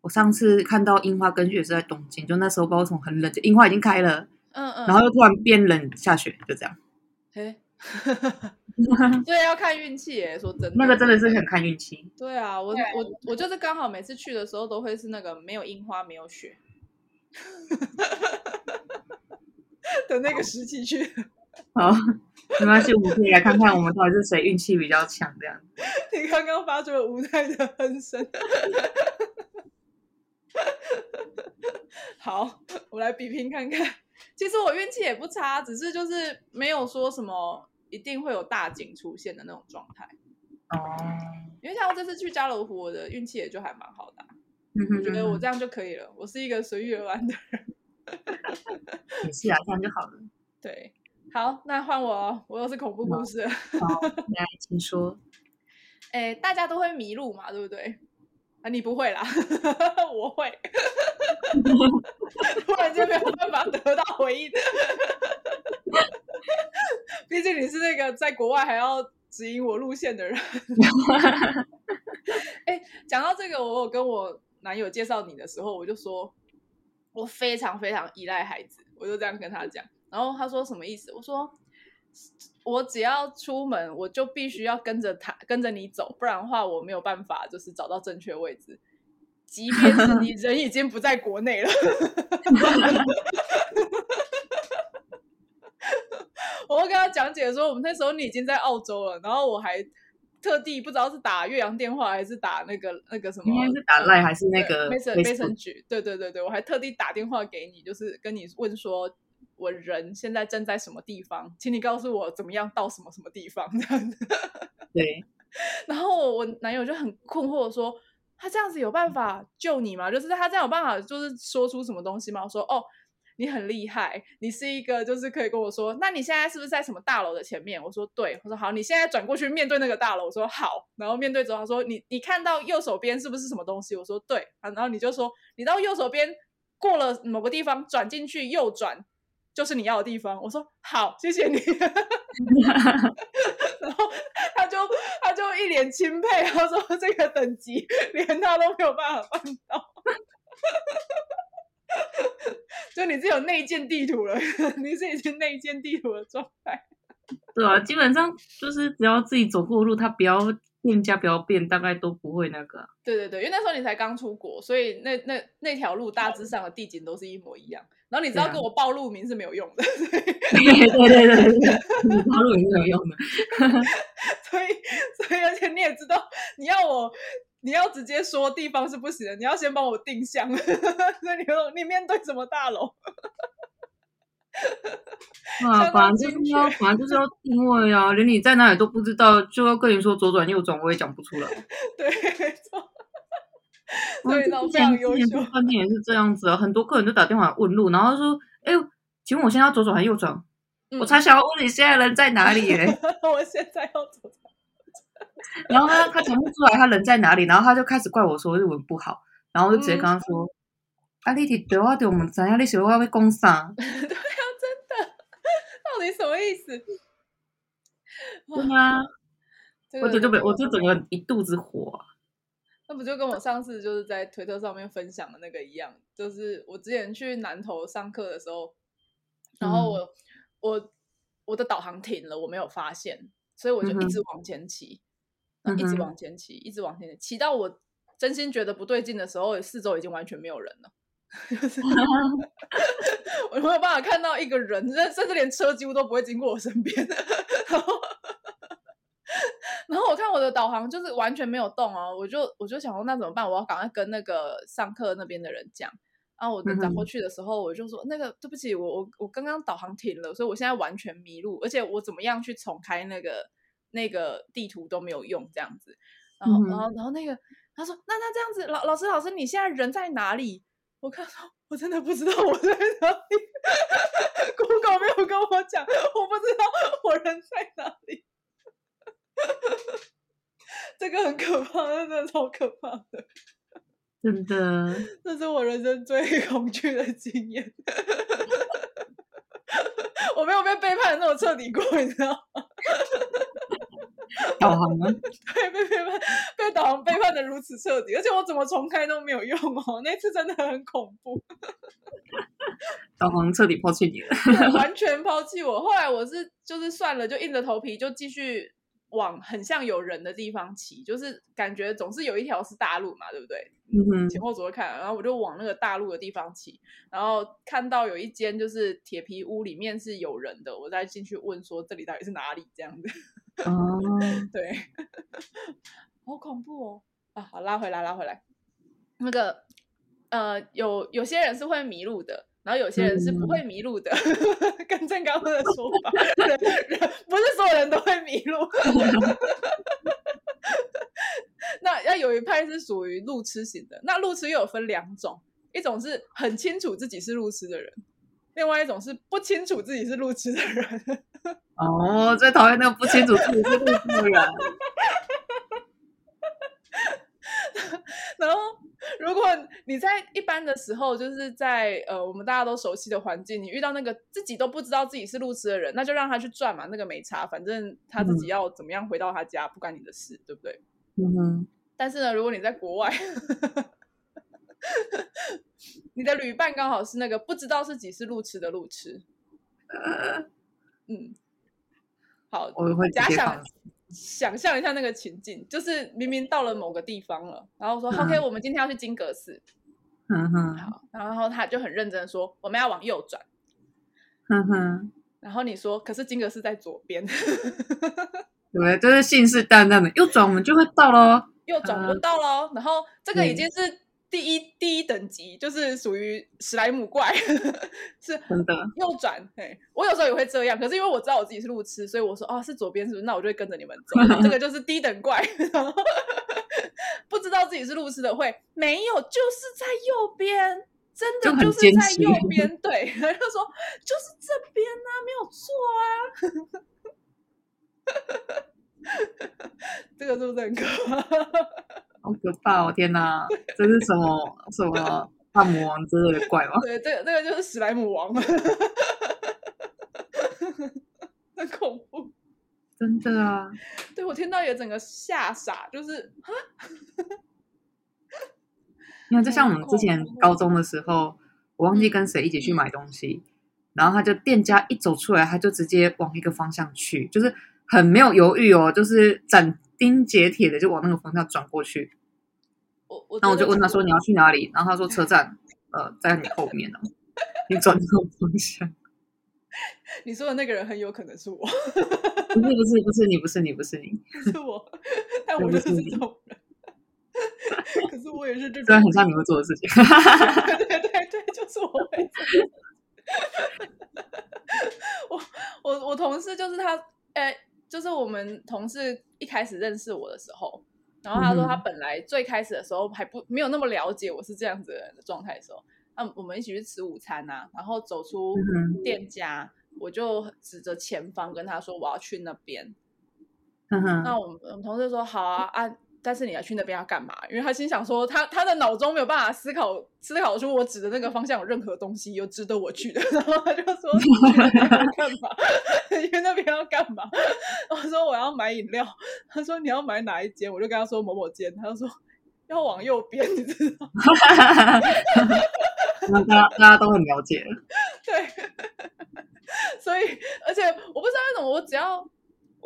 我上次看到樱花跟雪是在东京，就那时候不知道从很冷，就樱花已经开了，嗯嗯，然后又突然变冷下雪，就这样。哎，对，要看运气耶，说真的，那个真的是很看运气。对啊，我我我就是刚好每次去的时候都会是那个没有樱花没有雪 的那个时期去。好。没关系，我们可以来看看我们到底是谁运气比较强这样。你刚刚发出了无奈的哼声。好，我来比拼看看。其实我运气也不差，只是就是没有说什么一定会有大景出现的那种状态。哦，因为像我这次去加罗湖，我的运气也就还蛮好的，啊。嗯哼，我觉得我这样就可以了。我是一个随遇而安的人。也是啊，这样就好了。对，好，那换我，我又是恐怖故事。好，来，请说。哎，大家都会迷路嘛，对不对？啊，你不会啦，我会。突然间没有办法得到回应。毕竟你是那个在国外还要指引我路线的人。哎，讲到这个，我有跟我男友介绍你的时候，我就说。我非常非常依赖孩子，我就这样跟他讲。然后他说什么意思？我说我只要出门，我就必须要跟着他，跟着你走，不然的话我没有办法，就是找到正确位置。即便是你 人已经不在国内了，我会跟他讲解说，我们那时候你已经在澳洲了，然后我还。特地不知道是打越洋电话还是打那个那个什么，应该是打赖还是那个 message，对对对对，我还特地打电话给你，就是跟你问说，我人现在正在什么地方，请你告诉我怎么样到什么什么地方这样子。对，然后我男友就很困惑说，他这样子有办法救你吗？就是他这样有办法，就是说出什么东西吗？我说哦。你很厉害，你是一个就是可以跟我说，那你现在是不是在什么大楼的前面？我说对，我说好，你现在转过去面对那个大楼。我说好，然后面对之后他说你你看到右手边是不是什么东西？我说对，然后你就说你到右手边过了某个地方转进去右转就是你要的地方。我说好，谢谢你。然后他就他就一脸钦佩，他说这个等级连他都没有办法办到。就你是有内建地图了，你是已经内建地图的状态。对啊，基本上就是只要自己走过路，他不要店家不要变，大概都不会那个。对对对，因为那时候你才刚出国，所以那那那条路大致上的地景都是一模一样。然后你知道跟我报路名是没有用的。对，对对对对，你报路名是没有用的。所以所以而且你也知道，你要我。你要直接说地方是不行的，你要先帮我定向。所以你说你面对什么大楼？啊，反正就是要，反正就是要定位啊，连你在哪里都不知道，就要跟你说左转右转，我也讲不出来。对，没错。所以呢，非常优秀。饭店也是这样子啊，很多客人都打电话问路，然后说：“哎，请问我现在要左转还是右转？”嗯、我才想要问你现在人在哪里耶？我现在要左转。然后他他讲不出来他人在哪里，然后他就开始怪我说日文不好，然后我就直接跟他说：“嗯、啊，你提对话对我们怎样？你学话会讲啥？” 对啊，真的，到底什么意思？对啊，我就就被我就整个一肚子火。那不就跟我上次就是在推特上面分享的那个一样，就是我之前去南投上课的时候，然后我、嗯、我我的导航停了，我没有发现，所以我就一直往前骑。嗯一直往前骑，一直往前骑，骑到我真心觉得不对劲的时候，四周已经完全没有人了。我没有办法看到一个人，甚甚至连车几乎都不会经过我身边。然后，然后我看我的导航就是完全没有动哦，我就我就想说那怎么办？我要赶快跟那个上课那边的人讲。然后我等转过去的时候，我就说那个对不起，我我我刚刚导航停了，所以我现在完全迷路，而且我怎么样去重开那个。那个地图都没有用，这样子，然后，然后，然后那个他说：“那那这样子，老老师，老师，你现在人在哪里？”我看到，我真的不知道我在哪里。Google 没有跟我讲，我不知道我人在哪里。这个很可怕，真的超可怕的，真的，这是我人生最恐惧的经验。我没有被背叛那么彻底过，你知道吗？导航吗？对，被背叛，被导航背叛的如此彻底，而且我怎么重开都没有用哦。那次真的很恐怖，导航彻底抛弃你了，完全抛弃我。后来我是就是算了，就硬着头皮就继续往很像有人的地方骑，就是感觉总是有一条是大路嘛，对不对？嗯哼，前后左右看，然后我就往那个大路的地方骑，然后看到有一间就是铁皮屋，里面是有人的，我再进去问说这里到底是哪里这样子。哦，对，好恐怖哦！啊，好，拉回来，拉回来。那个，呃，有有些人是会迷路的，然后有些人是不会迷路的，嗯、跟正刚刚的说法，不是所有人都会迷路。那要有一派是属于路痴型的，那路痴又有分两种，一种是很清楚自己是路痴的人，另外一种是不清楚自己是路痴的人。哦，最讨厌那个不清楚自己是路痴的人。然后，如果你在一般的时候，就是在呃我们大家都熟悉的环境，你遇到那个自己都不知道自己是路痴的人，那就让他去转嘛，那个没差，反正他自己要怎么样回到他家，不关你的事，对不对？嗯哼。但是呢，如果你在国外，你的旅伴刚好是那个不知道自己是路痴的路痴，嗯，好，我会假想。想象一下那个情境，就是明明到了某个地方了，然后说、嗯、：“OK，我们今天要去金阁寺。”嗯哼，好，然后他就很认真的说：“我们要往右转。”嗯哼，然后你说：“可是金阁寺在左边。”对，就是信誓旦旦的，右转我们就会到喽，右转就到喽。然后这个已经是。第一第一等级就是属于史莱姆怪，是真的右转。嘿，我有时候也会这样，可是因为我知道我自己是路痴，所以我说哦，是左边是不是？那我就会跟着你们走。这个就是低等怪，不知道自己是路痴的会没有，就是在右边，真的就是在右 边。对，他就说就是这边啊，没有错啊。这个是不是很可怕？好可怕哦！天哪，这是什么什么 大魔王之类的怪吗？对，这个这个就是史莱姆王，很恐怖，真的啊！对，我听到也整个吓傻，就是啊，因为就像我们之前高中的时候，我忘记跟谁一起去买东西，嗯、然后他就店家一走出来，他就直接往一个方向去，就是很没有犹豫哦，就是斩钉截铁的就往那个方向转过去。我然后我就问他说：“你要去哪里？”然后他说：“车站，呃，在你后面呢。”你转这种方向。你说的那个人很有可能是我。不是不是不是你不是你不是你，是我，但我就是这种人。可是我也是这种，很像你会做的事情。对对对对，就是我会做。我我我同事就是他，哎，就是我们同事一开始认识我的时候。然后他说，他本来最开始的时候还不没有那么了解我是这样子的人的状态的时候，那我们一起去吃午餐啊，然后走出店家，我就指着前方跟他说我要去那边。那我们我们同事说好啊啊。但是你要去那边要干嘛？因为他心想说他，他他的脑中没有办法思考思考出我指的那个方向有任何东西有值得我去的，然后他就说干嘛？你去那边要干嘛？我说我要买饮料。他说你要买哪一间？我就跟他说某某间。他就说要往右边，你知道吗？那大家大家都很了解。对，所以而且我不知道为什么我只要。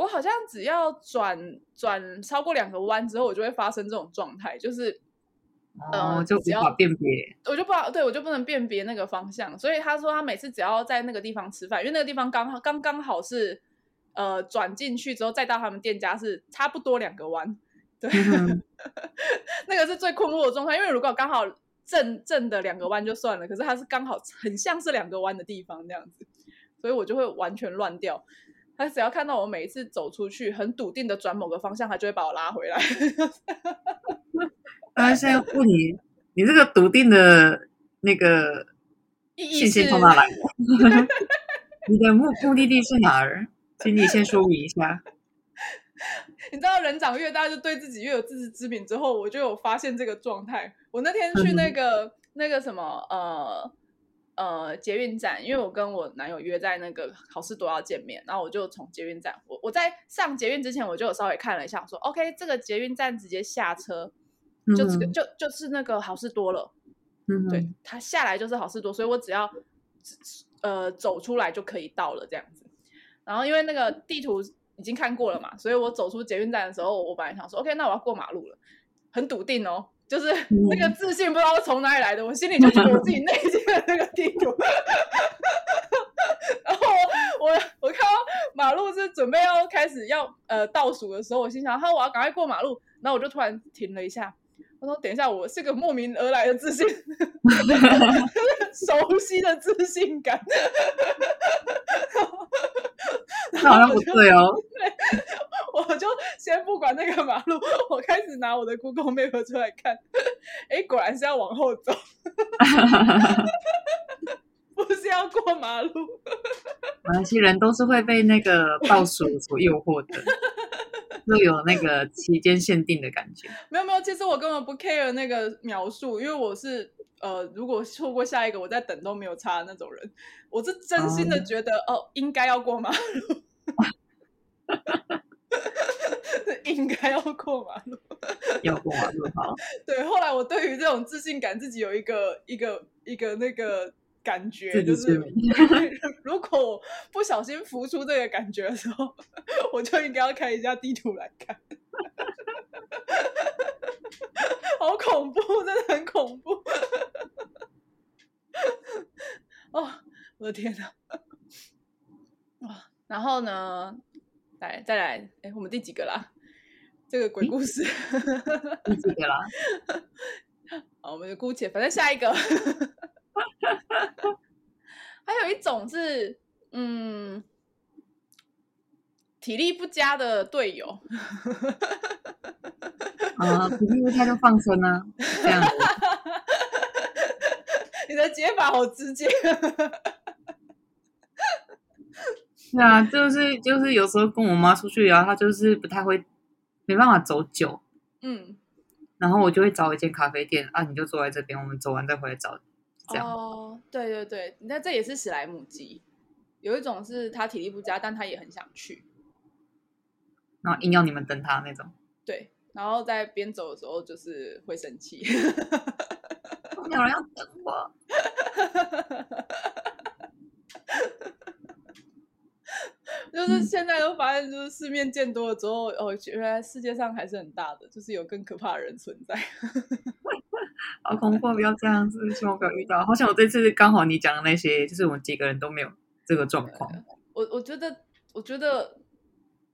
我好像只要转转超过两个弯之后，我就会发生这种状态，就是，哦，呃、就无法辨别，我就不好，对我就不能辨别那个方向。所以他说他每次只要在那个地方吃饭，因为那个地方刚好刚刚好是，呃，转进去之后再到他们店家是差不多两个弯，对，嗯、那个是最困惑的状态。因为如果刚好正正的两个弯就算了，可是它是刚好很像是两个弯的地方那样子，所以我就会完全乱掉。他只要看到我每一次走出去，很笃定的转某个方向，他就会把我拉回来。他 现在问你，你这个笃定的那个信心从哪来的？你的目目的地是哪儿？请你先说明一下。你知道，人长越大，就对自己越有自知之明。之后，我就有发现这个状态。我那天去那个、嗯、那个什么呃。呃，捷运站，因为我跟我男友约在那个好事多要见面，然后我就从捷运站，我我在上捷运之前，我就有稍微看了一下，说 OK，这个捷运站直接下车，就这个、嗯、就就是那个好事多了，嗯，对，他下来就是好事多，所以我只要呃走出来就可以到了这样子。然后因为那个地图已经看过了嘛，所以我走出捷运站的时候，我本来想说 OK，那我要过马路了，很笃定哦。就是那个自信不知道从哪里来的，我心里就觉得我自己内心的那个地图。然后我我我看到马路是准备要开始要呃倒数的时候，我心想，哈，我要赶快过马路。然后我就突然停了一下，我说等一下，我是个莫名而来的自信，熟悉的自信感。那好像不对哦。对，我就先不管那个马路，我开始拿我的 Google Map 出来看。哎，果然是要往后走，不是要过马路。那些人都是会被那个倒数 所诱惑的。就有那个期间限定的感觉，没有没有，其实我根本不 care 那个描述，因为我是呃，如果错过下一个，我再等都没有差的那种人。我是真心的觉得，哦，哦，应该要过马路，应该要过马路，要过马路好。对，后来我对于这种自信感，自己有一个一个一个那个。感觉就是，如果不小心浮出这个感觉的时候，我就应该要开一下地图来看。好恐怖，真的很恐怖。哦，我的天哪！哇，然后呢？来，再来，哎，我们第几个啦？这个鬼故事 第几个啦？好，我们就姑且，反正下一个。还有一种是，嗯，体力不佳的队友。啊，体力不佳就放生啊？这样子。你的解法好直接。对啊，就是就是有时候跟我妈出去啊，她就是不太会，没办法走久。嗯。然后我就会找一间咖啡店啊，你就坐在这边，我们走完再回来找。这样哦，对对对，那这也是史莱姆鸡。有一种是他体力不佳，但他也很想去，然后硬要你们等他那种。对，然后在边走的时候就是会生气，有人要等我。就是现在都发现，就是世面见多了之后，哦，原来世界上还是很大的，就是有更可怕的人存在。好恐怖！不要这样子，希望不要遇到。好像我这次刚好你讲的那些，就是我们几个人都没有这个状况。我我觉得，我觉得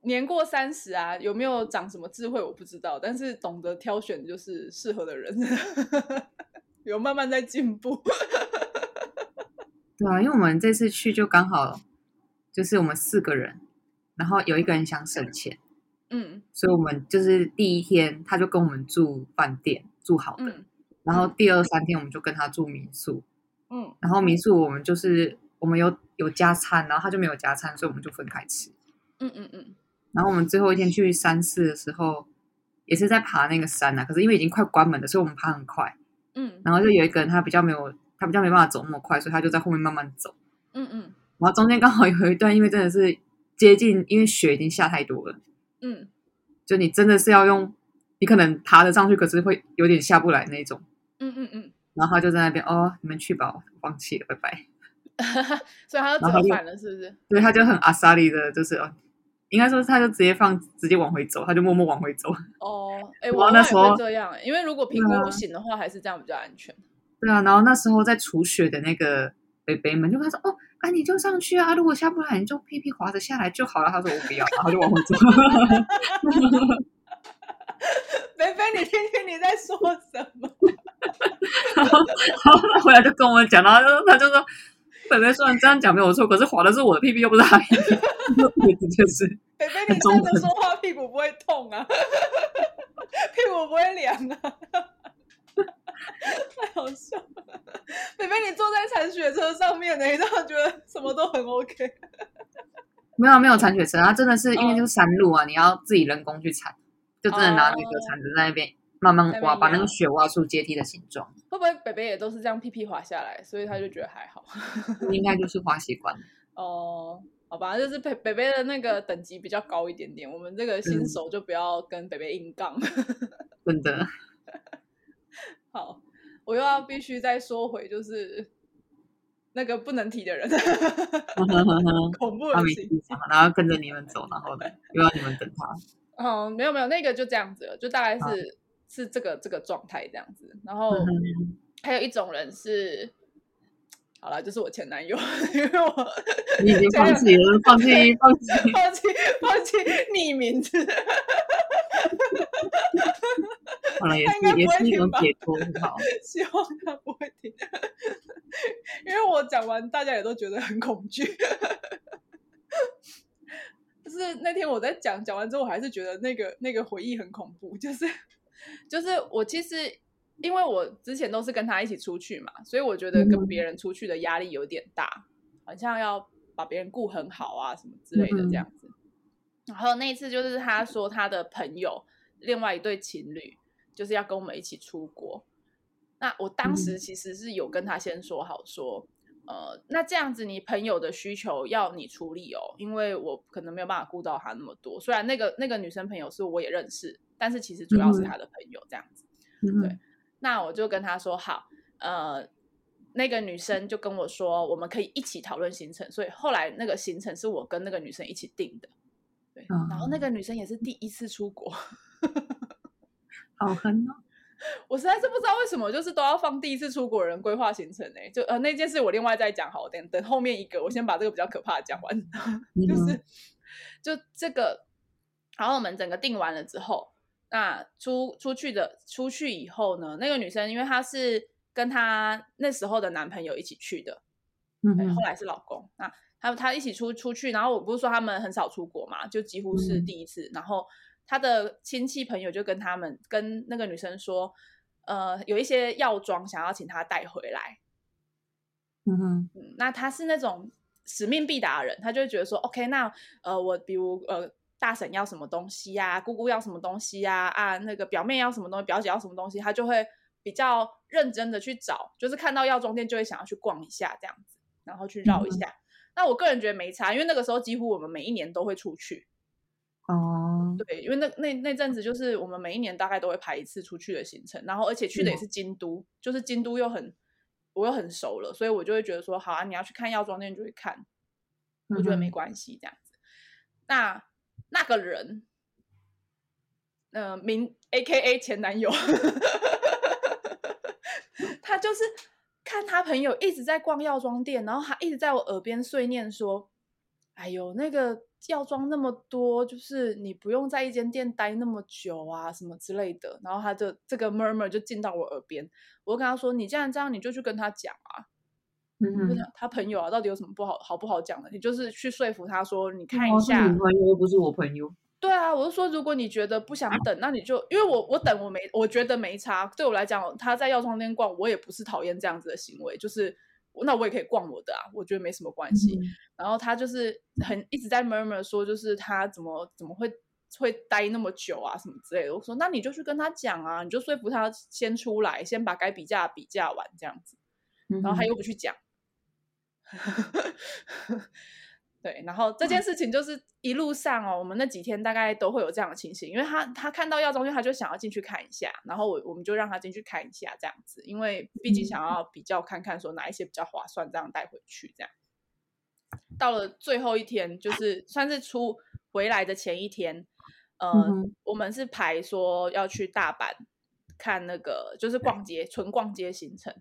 年过三十啊，有没有长什么智慧我不知道，但是懂得挑选就是适合的人，有慢慢在进步。对啊，因为我们这次去就刚好就是我们四个人，然后有一个人想省钱，嗯，所以我们就是第一天他就跟我们住饭店，住好的。嗯然后第二三天我们就跟他住民宿，嗯，然后民宿我们就是我们有有加餐，然后他就没有加餐，所以我们就分开吃，嗯嗯嗯。然后我们最后一天去山寺的时候，也是在爬那个山啊，可是因为已经快关门了，所以我们爬很快，嗯。然后就有一个人他比较没有，他比较没办法走那么快，所以他就在后面慢慢走，嗯嗯。然后中间刚好有一段，因为真的是接近，因为雪已经下太多了，嗯，就你真的是要用，你可能爬得上去，可是会有点下不来那种。嗯嗯嗯，然后他就在那边哦，你们去吧，我放弃了，拜拜。所以他就折返了，是不是？对，他就很阿萨利的，就是哦，应该说他就直接放，直接往回走，他就默默往回走。哦，哎，我那时候这样，因为如果评估不行的话，还是这样比较安全。对啊，然后那时候在除雪的那个北北们就他说哦，啊你就上去啊，如果下不来你就屁屁滑着下来就好了。他说我不要，然后就往回走。菲菲，你听听你在说什么？然后，然后他回来就跟我讲，然后他就说：“北北虽然这样讲没有错，可是滑的是我的屁屁，又不是他屁屁。”就是北北，你站着说话屁股不会痛啊，屁股不会凉啊，太好笑了。北北，你坐在铲雪车上面，你知道觉得什么都很 OK。没有没有铲雪车，它真的是因为就是山路啊，你要自己人工去铲。就真的拿那个铲子在那边慢慢挖，把那个雪挖出阶梯的形状。会不会北北也都是这样屁屁滑下来，所以他就觉得还好？应该就是滑习惯。哦，好吧，就是北北北的那个等级比较高一点点，我们这个新手就不要跟北北硬杠。真的。好，我又要必须再说回，就是那个不能提的人，恐怖的事情，然后跟着你们走，然后呢，又要你们等他。嗯，没有没有，那个就这样子了，就大概是、啊、是这个这个状态这样子。然后、嗯、还有一种人是，好了，就是我前男友，因为我你已经放弃了，放弃放弃 放弃放弃匿名字。可能也是也是一种解脱，很好。希望他不会听，因为我讲完，大家也都觉得很恐惧。就是那天我在讲讲完之后，我还是觉得那个那个回忆很恐怖。就是就是我其实因为我之前都是跟他一起出去嘛，所以我觉得跟别人出去的压力有点大，好像要把别人顾很好啊什么之类的这样子。然后那一次就是他说他的朋友另外一对情侣就是要跟我们一起出国。那我当时其实是有跟他先说好说。呃，那这样子，你朋友的需求要你处理哦，因为我可能没有办法顾到他那么多。虽然那个那个女生朋友是我也认识，但是其实主要是他的朋友这样子。嗯、对，那我就跟他说好，呃，那个女生就跟我说，我们可以一起讨论行程。所以后来那个行程是我跟那个女生一起定的。对，嗯、然后那个女生也是第一次出国，好狠哦。我实在是不知道为什么，就是都要放第一次出国人规划行程呢、欸？就呃那件事我另外再讲好，等等后面一个，我先把这个比较可怕的讲完。就是就这个，然后我们整个定完了之后，那出出去的出去以后呢，那个女生因为她是跟她那时候的男朋友一起去的，嗯，后来是老公，那他他一起出出去，然后我不是说他们很少出国嘛，就几乎是第一次，嗯、然后。他的亲戚朋友就跟他们跟那个女生说，呃，有一些药妆想要请他带回来。嗯哼，嗯，那他是那种使命必达的人，他就会觉得说，OK，那呃，我比如呃，大婶要什么东西呀、啊，姑姑要什么东西呀、啊，啊，那个表妹要什么东西，表姐要什么东西，他就会比较认真的去找，就是看到药妆店就会想要去逛一下这样子，然后去绕一下。嗯、那我个人觉得没差，因为那个时候几乎我们每一年都会出去。哦，对，因为那那那阵子就是我们每一年大概都会排一次出去的行程，然后而且去的也是京都，嗯、就是京都又很我又很熟了，所以我就会觉得说，好啊，你要去看药妆店就会看，我觉得没关系这样子。嗯、那那个人，呃，名 AKA 前男友，他就是看他朋友一直在逛药妆店，然后他一直在我耳边碎念说，哎呦那个。药妆那么多，就是你不用在一间店待那么久啊，什么之类的。然后他的这个 murmur 就进到我耳边，我就跟他说：“你既然这样，你就去跟他讲啊。嗯哼”他朋友啊，到底有什么不好好不好讲的？你就是去说服他说：“你看一下。”朋友又不是我朋友。对啊，我就说，如果你觉得不想等，那你就因为我我等我没，我觉得没差。对我来讲，他在药妆店逛，我也不是讨厌这样子的行为，就是。那我也可以逛我的啊，我觉得没什么关系。嗯、然后他就是很一直在 murmur 说，就是他怎么怎么会会待那么久啊，什么之类的。我说那你就去跟他讲啊，你就说服他先出来，先把该比价比价完这样子。然后他又不去讲。嗯对，然后这件事情就是一路上哦，我们那几天大概都会有这样的情形，因为他他看到药妆店，他就想要进去看一下，然后我我们就让他进去看一下这样子，因为毕竟想要比较看看说哪一些比较划算，这样带回去这样。到了最后一天，就是算是出回来的前一天，呃，嗯、我们是排说要去大阪看那个，就是逛街，对纯逛街行程。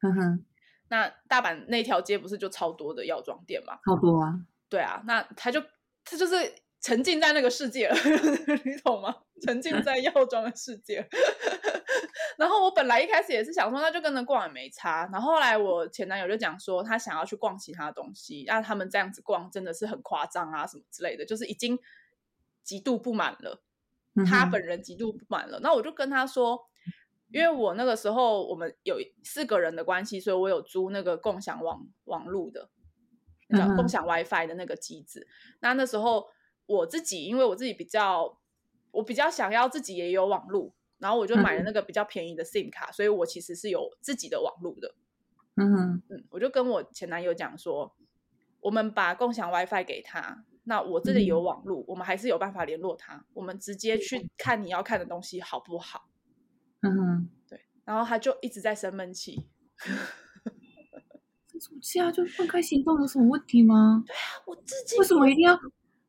嗯哼，那大阪那条街不是就超多的药妆店嘛？超多啊。对啊，那他就他就是沉浸在那个世界了，你懂吗？沉浸在药妆的世界。然后我本来一开始也是想说，那就跟着逛也没差。然后后来我前男友就讲说，他想要去逛其他东西，那他们这样子逛真的是很夸张啊，什么之类的，就是已经极度不满了。他本人极度不满了。嗯、那我就跟他说，因为我那个时候我们有四个人的关系，所以我有租那个共享网网路的。叫共享 WiFi 的那个机子，uh. 那那时候我自己，因为我自己比较，我比较想要自己也有网络，然后我就买了那个比较便宜的 SIM 卡，uh. 所以我其实是有自己的网络的。嗯哼嗯，我就跟我前男友讲说，我们把共享 WiFi 给他，那我这里有网络，uh. 我们还是有办法联络他，我们直接去看你要看的东西好不好？嗯哼、uh，huh. 对，然后他就一直在生闷气。暑假就分开行动有什么问题吗？对啊，我自己为什么一定要？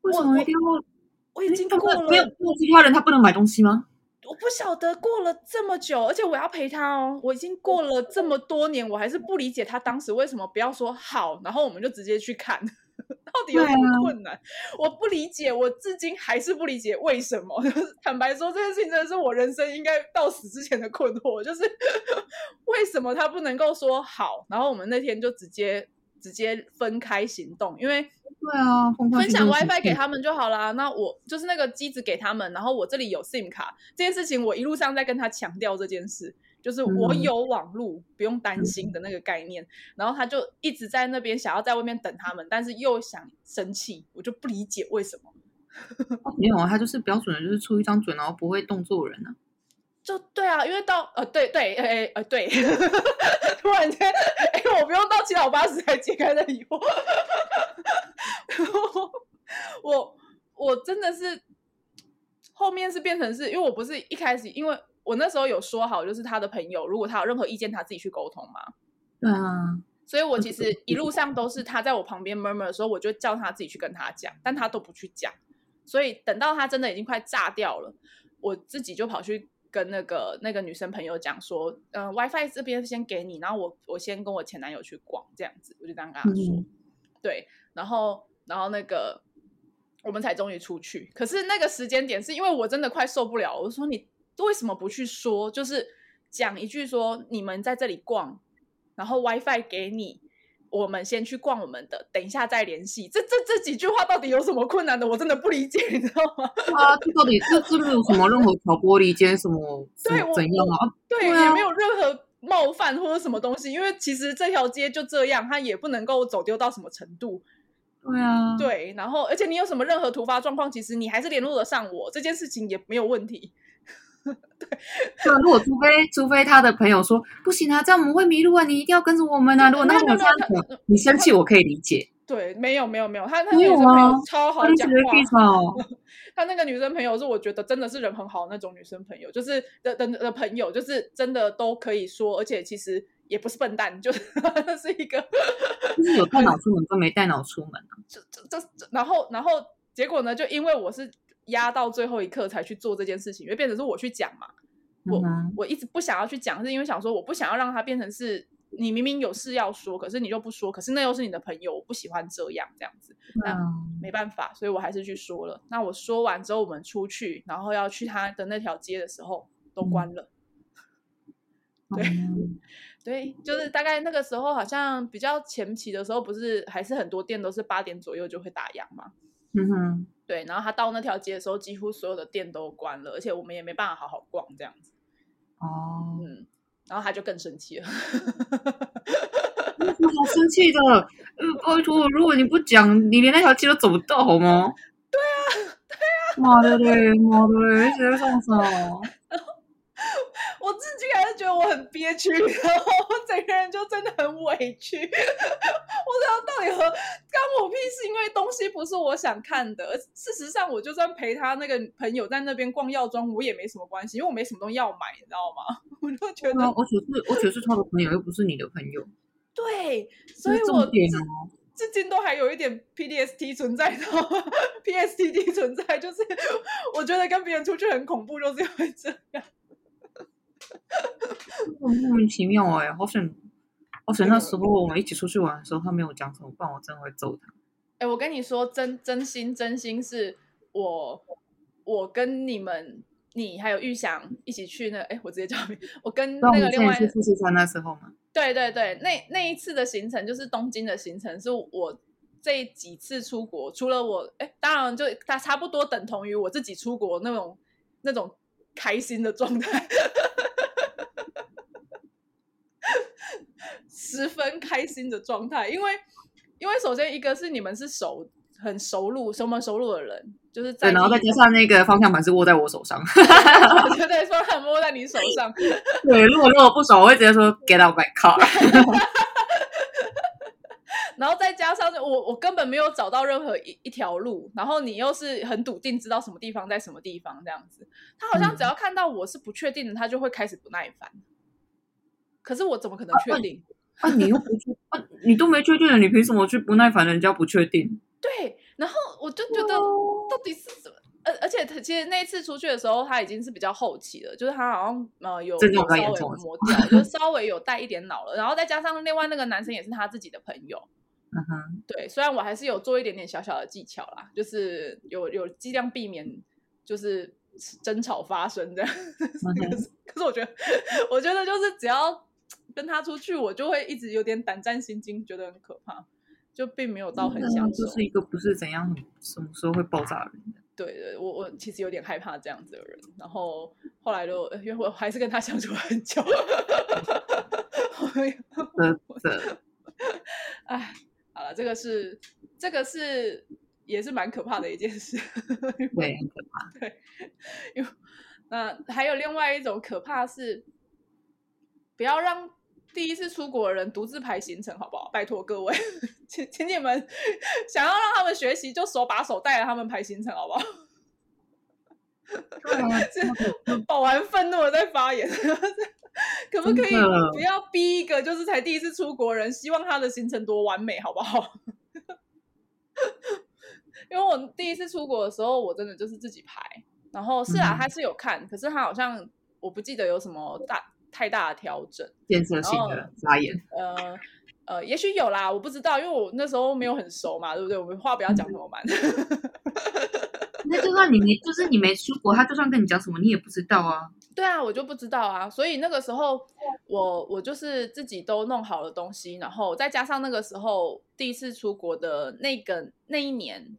为什么一定要？我，已经过了，没有没有其他人，他不能买东西吗？我不晓得过了这么久，而且我要陪他哦。我已经过了这么多年，我还是不理解他当时为什么不要说好，然后我们就直接去看。到底有什么困难？啊、我不理解，我至今还是不理解为什么。就 是坦白说，这件事情真的是我人生应该到死之前的困惑，就是 为什么他不能够说好，然后我们那天就直接直接分开行动，因为对啊，分享 WiFi 给他们就好啦。那我就是那个机子给他们，然后我这里有 SIM 卡，这件事情我一路上在跟他强调这件事。就是我有网路，嗯、不用担心的那个概念。然后他就一直在那边想要在外面等他们，但是又想生气，我就不理解为什么。没有啊，他就是标准的，就是出一张嘴，然后不会动作人啊。就对啊，因为到呃对对呃呃对，突然间哎，我不用到七老八十才解开的疑惑。我我真的是后面是变成是因为我不是一开始因为。我那时候有说好，就是他的朋友，如果他有任何意见，他自己去沟通嘛。对啊，所以我其实一路上都是他在我旁边 murmur 的时候，我就叫他自己去跟他讲，但他都不去讲。所以等到他真的已经快炸掉了，我自己就跑去跟那个那个女生朋友讲说，嗯、呃，WiFi 这边先给你，然后我我先跟我前男友去逛，这样子，我就这样跟他说。嗯、对，然后然后那个我们才终于出去。可是那个时间点是因为我真的快受不了，我说你。为什么不去说？就是讲一句说，你们在这里逛，然后 WiFi 给你，我们先去逛我们的，等一下再联系。这这这几句话到底有什么困难的？我真的不理解，你知道吗？啊，这到底这这没有什么任何挑拨离间什么？对，怎样啊？对，对啊、也没有任何冒犯或者什么东西，因为其实这条街就这样，它也不能够走丢到什么程度。对啊，对，然后而且你有什么任何突发状况，其实你还是联络得上我，这件事情也没有问题。对，对，如果除非除非他的朋友说不行啊，这样我们会迷路啊，你一定要跟着我们啊。如果那种这样，你生气我可以理解。对，没有没有没有，他他女生朋友超好讲话，他那个女生朋友是我觉得真的是人很好那种女生朋友，就是的的的朋友，就是真的都可以说，而且其实也不是笨蛋，就是 是一个，就是有带脑出门跟没带脑出门啊。这这这，然后然后结果呢，就因为我是。压到最后一刻才去做这件事情，因为变成是我去讲嘛。我、嗯、我一直不想要去讲，是因为想说我不想要让它变成是你明明有事要说，可是你就不说，可是那又是你的朋友，我不喜欢这样这样子。那、嗯、没办法，所以我还是去说了。那我说完之后，我们出去，然后要去他的那条街的时候，都关了。嗯、对、嗯、对，就是大概那个时候，好像比较前期的时候，不是还是很多店都是八点左右就会打烊嘛。嗯哼。对，然后他到那条街的时候，几乎所有的店都关了，而且我们也没办法好好逛这样子。哦，嗯，然后他就更生气了，我好生气的，呃，拜托，如果你不讲，你连那条街都走不到，好吗？对啊，对啊，妈的嘞，妈的嘞，谁在上上？很憋屈，然后我整个人就真的很委屈。我想到底和干我屁事？因为东西不是我想看的。事实上，我就算陪他那个朋友在那边逛药妆，我也没什么关系，因为我没什么东西要买，你知道吗？我就觉得，我只是，我只是他的朋友，又不是你的朋友。对，所以我至今都还有一点 PDST 存在的，PTSD 存在，就是我觉得跟别人出去很恐怖，就是因为这样。莫名其妙哎、欸，好险！好险！那时候我们一起出去玩的时候，他没有讲什么，不然我真的会揍他。哎、欸，我跟你说，真真心真心是我，我跟你们，你还有玉祥一起去那，哎、欸，我直接叫你，我跟那个另外去富士山那时候嘛。对对对，那那一次的行程就是东京的行程，是我这几次出国，除了我，哎、欸，当然就他差不多等同于我自己出国那种那种开心的状态。十分开心的状态，因为因为首先一个是你们是熟很熟路熟门熟路的人，就是在然后再加上那个方向盘是握在我手上，对对，方向盘握在你手上。对，如果如果不熟，我会直接说 Get out my car。然后再加上我我根本没有找到任何一一条路，然后你又是很笃定知道什么地方在什么地方这样子，他好像只要看到我是不确定的，他就会开始不耐烦。可是我怎么可能确定？啊，你又不去啊，你都没确定了，你凭什么去不耐烦？人家不确定。对，然后我就觉得到底是什么？而而且他其实那一次出去的时候，他已经是比较后期了，就是他好像呃有，有稍微磨掉，就稍微有带一点脑了。然后再加上另外那个男生也是他自己的朋友，嗯哼，对，虽然我还是有做一点点小小的技巧啦，就是有有尽量避免就是争吵发生这样。Okay. 可是可是我觉得，我觉得就是只要跟他出去，我就会一直有点胆战心惊，觉得很可怕，就并没有到很享受。就是一个不是怎样什么时候会爆炸的人。对对，我我其实有点害怕这样子的人，然后后来就因为我还是跟他相处了很久。哎，好了，这个是这个是也是蛮可怕的一件事，对，很可怕。对，因为那还有另外一种可怕是，不要让第一次出国的人独自排行程，好不好？拜托各位，请请你们想要让他们学习，就手把手带着他们排行程，好不好？饱含愤怒的在发言。可不可以不要逼一个就是才第一次出国人，希望他的行程多完美，好不好？因为我第一次出国的时候，我真的就是自己排，然后是啊，他是有看，可是他好像我不记得有什么大太大的调整，建设性的发言。呃呃，也许有啦，我不知道，因为我那时候没有很熟嘛，对不对？我们话不要讲那么满。那就算你没，就是你没出国，他就算跟你讲什么，你也不知道啊。对啊，我就不知道啊。所以那个时候，我我就是自己都弄好了东西，然后再加上那个时候第一次出国的那个那一年，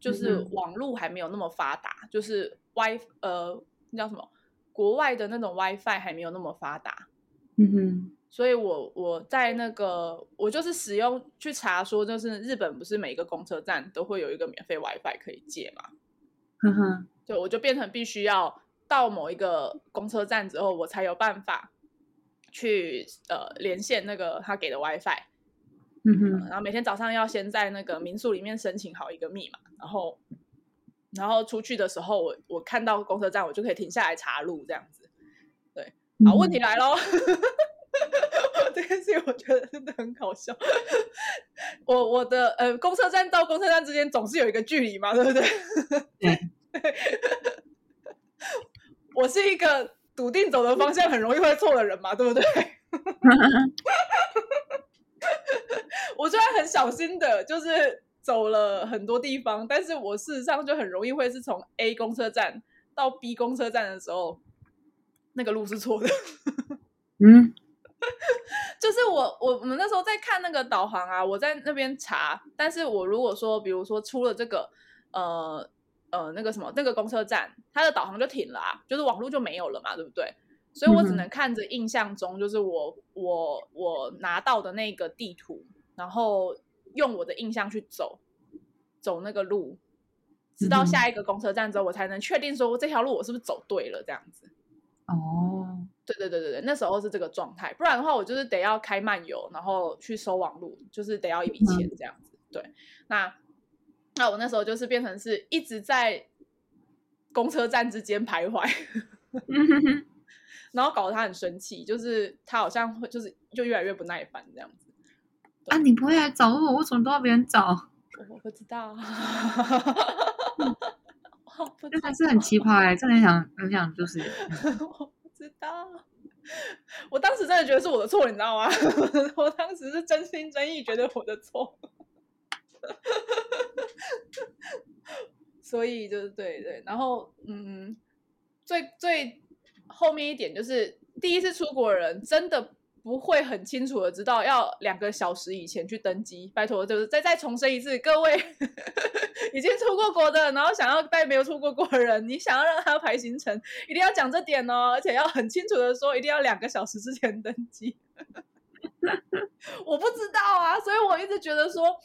就是网络还没有那么发达，嗯、就是 Wi 呃，那叫什么？国外的那种 WiFi 还没有那么发达。嗯哼。所以我我在那个我就是使用去查说，就是日本不是每个公车站都会有一个免费 WiFi 可以借嘛？嗯哼，对，我就变成必须要到某一个公车站之后，我才有办法去呃连线那个他给的 WiFi。嗯哼、呃，然后每天早上要先在那个民宿里面申请好一个密码，然后然后出去的时候，我我看到公车站，我就可以停下来查路这样子。对，好，问题来喽。嗯 这件事情我觉得真的很搞笑。我我的呃，公车站到公车站之间总是有一个距离嘛，对不对？对。我是一个笃定走的方向很容易会错的人嘛，对不对？我虽然很小心的，就是走了很多地方，但是我事实上就很容易会是从 A 公车站到 B 公车站的时候，那个路是错的。嗯。就是我我我们那时候在看那个导航啊，我在那边查，但是我如果说比如说出了这个呃呃那个什么那个公车站，它的导航就停了啊，就是网络就没有了嘛，对不对？所以我只能看着印象中就是我我我拿到的那个地图，然后用我的印象去走走那个路，直到下一个公车站之后，我才能确定说这条路我是不是走对了这样子。哦。对对对对对，那时候是这个状态，不然的话我就是得要开漫游，然后去收网路，就是得要一笔钱这样子。嗯、对，那那我那时候就是变成是一直在公车站之间徘徊，然后搞得他很生气，就是他好像会就是就越来越不耐烦这样子。啊，你不会来找我，我为什么都要别人找？我不知道，这还是很奇葩哎、欸，真的很想很想就是。知道，我当时真的觉得是我的错，你知道吗？我当时是真心真意觉得我的错，所以就是对对，然后嗯，最最后面一点就是第一次出国的人真的。不会很清楚的知道要两个小时以前去登机，拜托，就是再再重申一次，各位 已经出过国的，然后想要带没有出过国的人，你想要让他排行程，一定要讲这点哦，而且要很清楚的说，一定要两个小时之前登机。我不知道啊，所以我一直觉得说，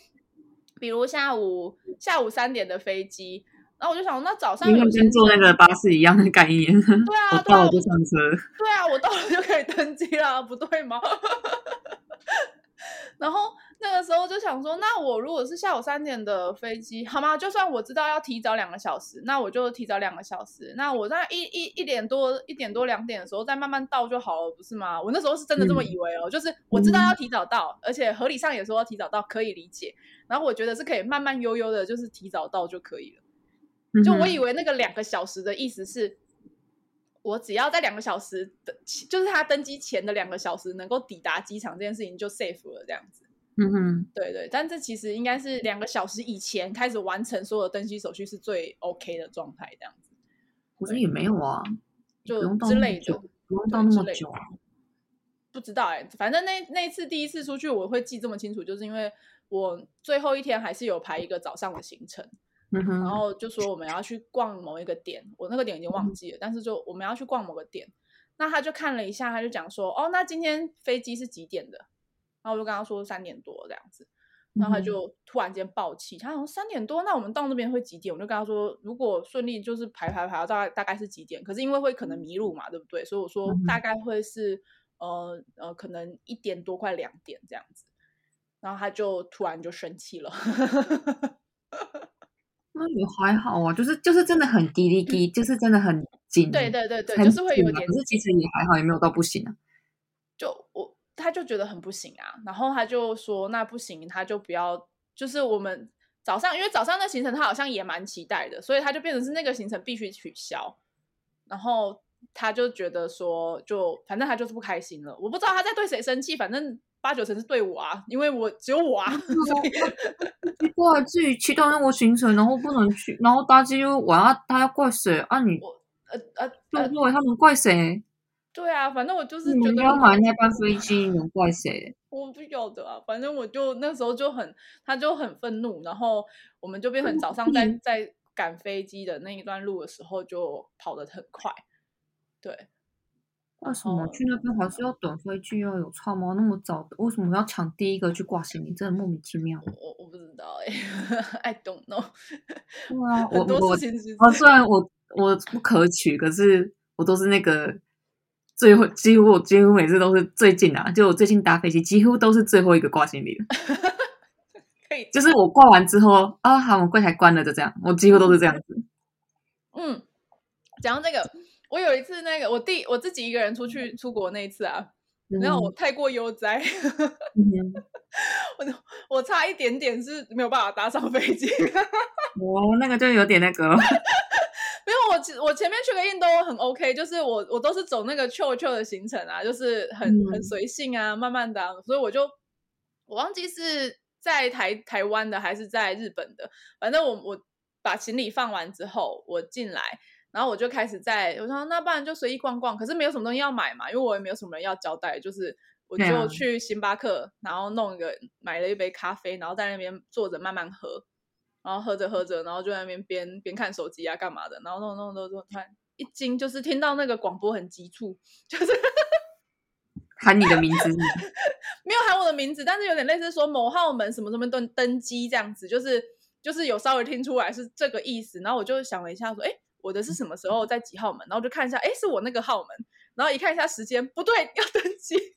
比如下午下午三点的飞机。然后我就想，那早上有跟坐那个巴士一样的概念。对啊，我到了就上车。对啊，我到了就可以登机了，不对吗？然后那个时候就想说，那我如果是下午三点的飞机，好吗？就算我知道要提早两个小时，那我就提早两个小时。那我在一一一点多、一点多两点的时候再慢慢到就好了，不是吗？我那时候是真的这么以为哦，嗯、就是我知道要提早到，而且合理上也说要提早到，可以理解。然后我觉得是可以慢慢悠悠的，就是提早到就可以了。就我以为那个两个小时的意思是，我只要在两个小时的，就是他登机前的两个小时能够抵达机场这件事情就 safe 了这样子。嗯哼，对对，但这其实应该是两个小时以前开始完成所有登机手续是最 OK 的状态，这样子。我觉得也没有啊，就之类的，不用到那么久啊。不知道哎、欸，反正那那一次第一次出去我会记这么清楚，就是因为我最后一天还是有排一个早上的行程，然后就说我们要去逛某一个点，我那个点已经忘记了，嗯、但是就我们要去逛某个点，那他就看了一下，他就讲说，哦，那今天飞机是几点的？然后我就跟他说三点多这样子，然后他就突然间爆气，他说三点多，那我们到那边会几点？我就跟他说，如果顺利就是排排排到大概大概是几点？可是因为会可能迷路嘛，对不对？所以我说大概会是。呃呃，可能一点多快两点这样子，然后他就突然就生气了。那也还好啊，就是就是真的很滴滴滴，就是真的很紧。对对对对，就是会有点。可是其实也还好，也没有到不行啊。就我他就觉得很不行啊，然后他就说那不行，他就不要。就是我们早上，因为早上的行程他好像也蛮期待的，所以他就变成是那个行程必须取消，然后。他就觉得说，就反正他就是不开心了。我不知道他在对谁生气，反正八九成是对我啊，因为我只有我啊。奇怪，自己期待那个行程，然后不能去，然后大家又我要他要怪谁啊你？你呃呃，对对，他们怪谁？对啊，反正我就是觉得你要买那班飞机，能怪谁？我不晓得啊，反正我就那时候就很，他就很愤怒，然后我们就变成早上在在赶飞机的那一段路的时候，就跑得很快。对，为什么去那边还是要等飞机要有差吗？那么早的，为什么要抢第一个去挂行李？真的莫名其妙。我我不知道哎、欸、，I don't know。对啊，我我我虽然我我不可取，可是我都是那个最后，几乎我几乎每次都是最近啊，就我最近搭飞机几乎都是最后一个挂行李的。可以，就是我挂完之后啊，好，我柜台关了，就这样，我几乎都是这样子。嗯，讲到这个。我有一次，那个我弟我自己一个人出去出国那一次啊，然后我太过悠哉，我我差一点点是没有办法搭上飞机。哦，那个就有点那个了，没有我我前面去个印度很 OK，就是我我都是走那个 chill chill 的行程啊，就是很很随性啊，慢慢的，所以我就我忘记是在台台湾的还是在日本的，反正我我把行李放完之后，我进来。然后我就开始在，我说那不然就随意逛逛，可是没有什么东西要买嘛，因为我也没有什么人要交代，就是我就去星巴克，然后弄一个买了一杯咖啡，然后在那边坐着慢慢喝，然后喝着喝着，然后就在那边边边看手机啊干嘛的，然后弄弄弄弄，突然一惊，就是听到那个广播很急促，就是 喊你的名字，没有喊我的名字，但是有点类似说某号门什么什么登登机这样子，就是就是有稍微听出来是这个意思，然后我就想了一下说，哎。我的是什么时候在几号门？然后就看一下，哎，是我那个号门。然后一看一下时间，不对，要登机，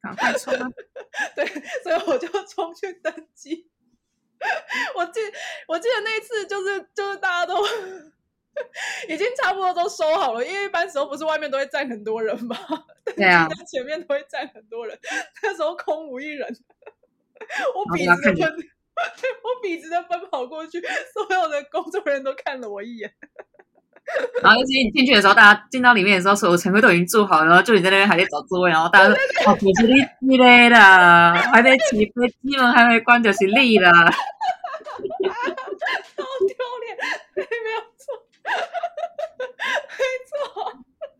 赶快冲！对，所以我就冲去登机。我记，我记得那一次就是就是大家都 已经差不多都收好了，因为一般时候不是外面都会站很多人嘛，对啊，前面都会站很多人，那时候空无一人，我鼻子都喷。我笔直的奔跑过去，所有的工作人员都看了我一眼。然后，尤其你进去的时候，大家进到里面的时候，所有乘客都已经坐好了，然后就你在那边还在找座位，然后大家说：“哦，我是你起来了，还没起飞机门还没关就是你了。”好丢脸，没有错，没错。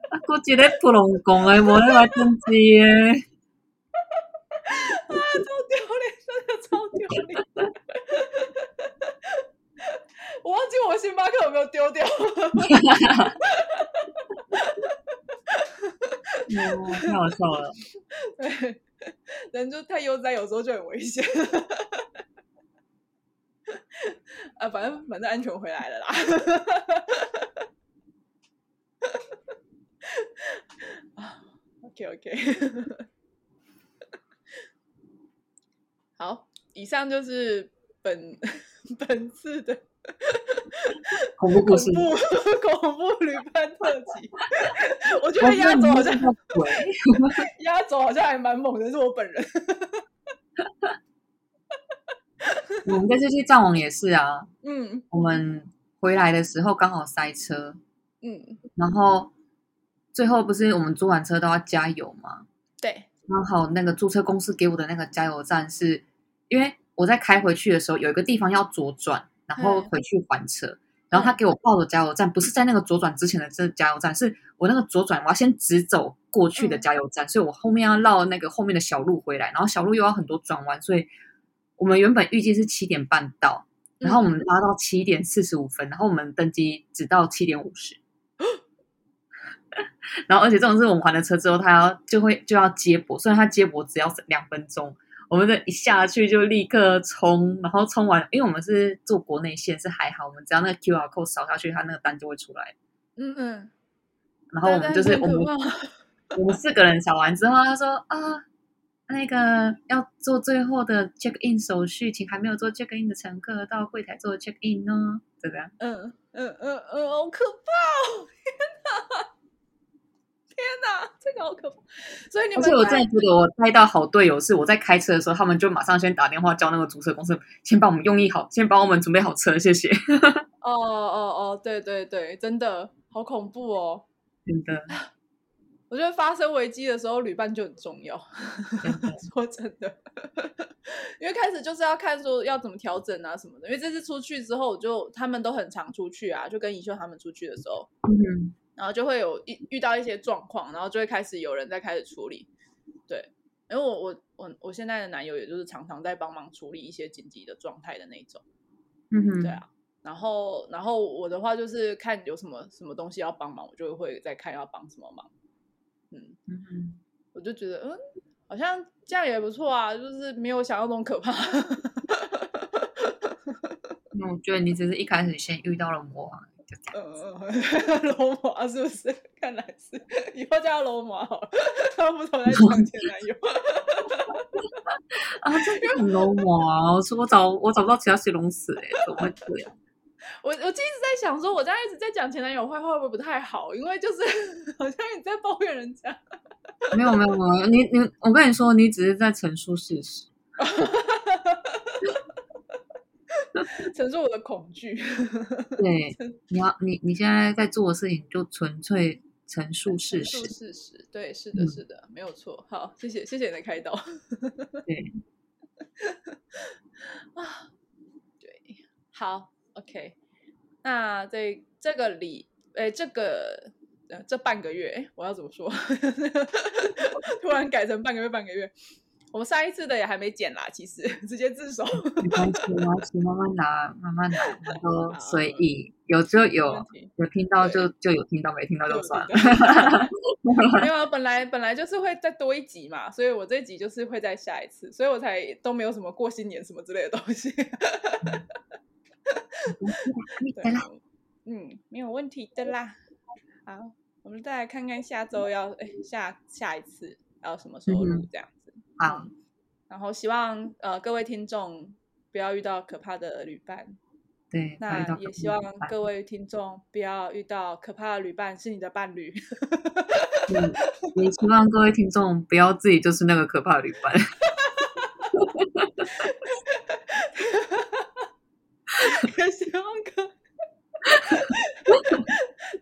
啊，我一个普通工的，无咧来登机的。啊，超丢脸，真的超丢脸！我忘记我星巴克有没有丢掉。哦，太好笑了。对，人就太悠哉，有时候就很危险。啊，反正反正安全回来了啦。啊，OK OK。好，以上就是本本次的恐怖故事，恐怖旅伴特辑。我觉得压轴好像压轴好像还蛮猛的，是我本人。我们这次去藏王也是啊，嗯，我们回来的时候刚好塞车，嗯，然后最后不是我们租完车都要加油吗？对。刚好那个租车公司给我的那个加油站是，因为我在开回去的时候有一个地方要左转，然后回去还车，嗯、然后他给我报的加油站不是在那个左转之前的这个加油站，是我那个左转我要先直走过去的加油站，嗯、所以我后面要绕那个后面的小路回来，然后小路又要很多转弯，所以我们原本预计是七点半到。然后我们拉到七点四十五分，然后我们登机只到七点五十。然后而且这种是我们还了车之后，他要就会就要接驳，虽然他接驳只要两分钟，我们的一下去就立刻冲，然后冲完，因为我们是做国内线，是还好，我们只要那个 QR code 扫下去，它那个单就会出来。嗯嗯。然后我们就是我们我们四个人扫完之后，他说啊。那个要做最后的 check in 手续，请还没有做 check in 的乘客到柜台做 check in 呢？这个，嗯嗯嗯嗯，好可怕！哦！天哪，天哪，这个好可怕！所以你们，而且我真的觉得我带到好队友是，我在开车的时候，他们就马上先打电话叫那个租车公司，先帮我们用意好，先帮我们准备好车，谢谢。哦哦哦，对对对，真的好恐怖哦，真的。我觉得发生危机的时候，旅伴就很重要。说真的，因为开始就是要看说要怎么调整啊什么的。因为这次出去之后，就他们都很常出去啊，就跟宜秀他们出去的时候，嗯，然后就会有一遇到一些状况，然后就会开始有人在开始处理。对，因为我我我我现在的男友也就是常常在帮忙处理一些紧急的状态的那种。嗯哼，对啊。然后然后我的话就是看有什么什么东西要帮忙，我就会再看要帮什么忙。嗯嗯，我就觉得嗯，好像这样也不错啊，就是没有想象中可怕。那我觉得你只是一开始先遇到了魔王，就这样子。嗯，罗马是不是？看来是，以后叫罗马好了。他们不总在讲前男友。啊，这个很罗马啊！我说我找我找不到其他形容词哎，怎么会这样？我我就一直在想，说我这样一直在讲前男友坏话，会不会不太好？因为就是好像你在抱怨人家。没有没有没有，你你我跟你说，你只是在陈述事实，陈述我的恐惧。对，你要你你现在在做的事情，就纯粹陈述事实。陈述事实，对，是的，是的，嗯、没有错。好，谢谢谢谢你的开导。对，啊，对，好，OK。那这这个礼，哎，这个呃，这半个月，哎，我要怎么说？突然改成半个月，半个月。我们上一次的也还没剪啦，其实直接自首。没关系，没关系，慢慢拿，慢慢拿，然后 随意，有就有，有听到就就有听到，没听到就算了。没有啊，本来本来就是会再多一集嘛，所以我这一集就是会再下一次，所以我才都没有什么过新年什么之类的东西。对，嗯，没有问题的啦。好，我们再来看看下周要哎下下一次要什么时候录这样子。好、嗯，然后希望呃各位听众不要遇到可怕的旅伴。对，那也希望各位听众不要遇到可怕的旅伴是你的伴侣。嗯，也希望各位听众不要自己就是那个可怕的旅伴。希望可，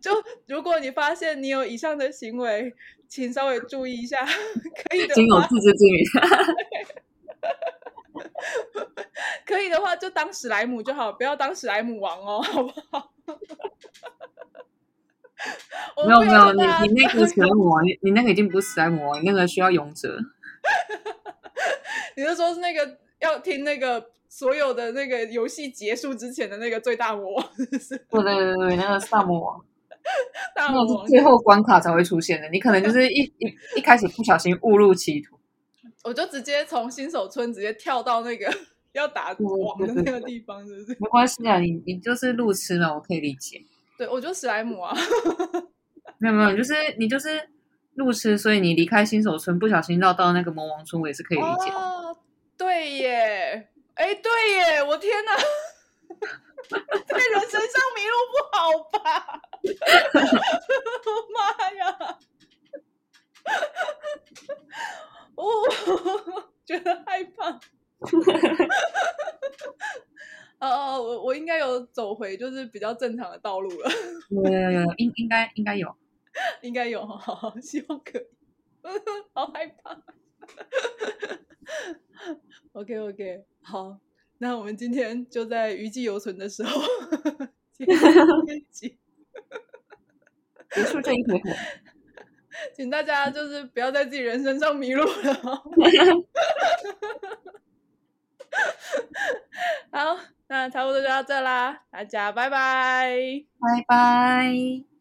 就如果你发现你有以上的行为，请稍微注意一下，可以的话，仅有自知之明。可以的话，就当史莱姆就好，不要当史莱姆王哦，好不好？没有没有，你你那个史莱姆王，你你那个已经不是史莱姆王，你那个需要勇者。你是说是那个要听那个？所有的那个游戏结束之前的那个最大魔王，对对对对，那个大魔王，大魔王是最后关卡才会出现的。你可能就是一一一开始不小心误入歧途，我就直接从新手村直接跳到那个 要打王的那个地方，是不是？没关系啊，你你就是路痴嘛，我可以理解。对，我就史莱姆啊，没有没有，就是你就是路痴，所以你离开新手村不小心绕到那个魔王村，我也是可以理解。哦，对耶。哎，对耶！我天哪，在 人身上迷路不好吧？妈呀！我，觉得害怕。哦哦，我我应该有走回就是比较正常的道路了。有有有，应应该应该有，应该有，好好，希望可以。好害怕。OK OK，好，那我们今天就在余悸犹存的时候 结束这一回合，请大家就是不要在自己人生上迷路了。好，那差不多就到这啦，大家拜拜，拜拜。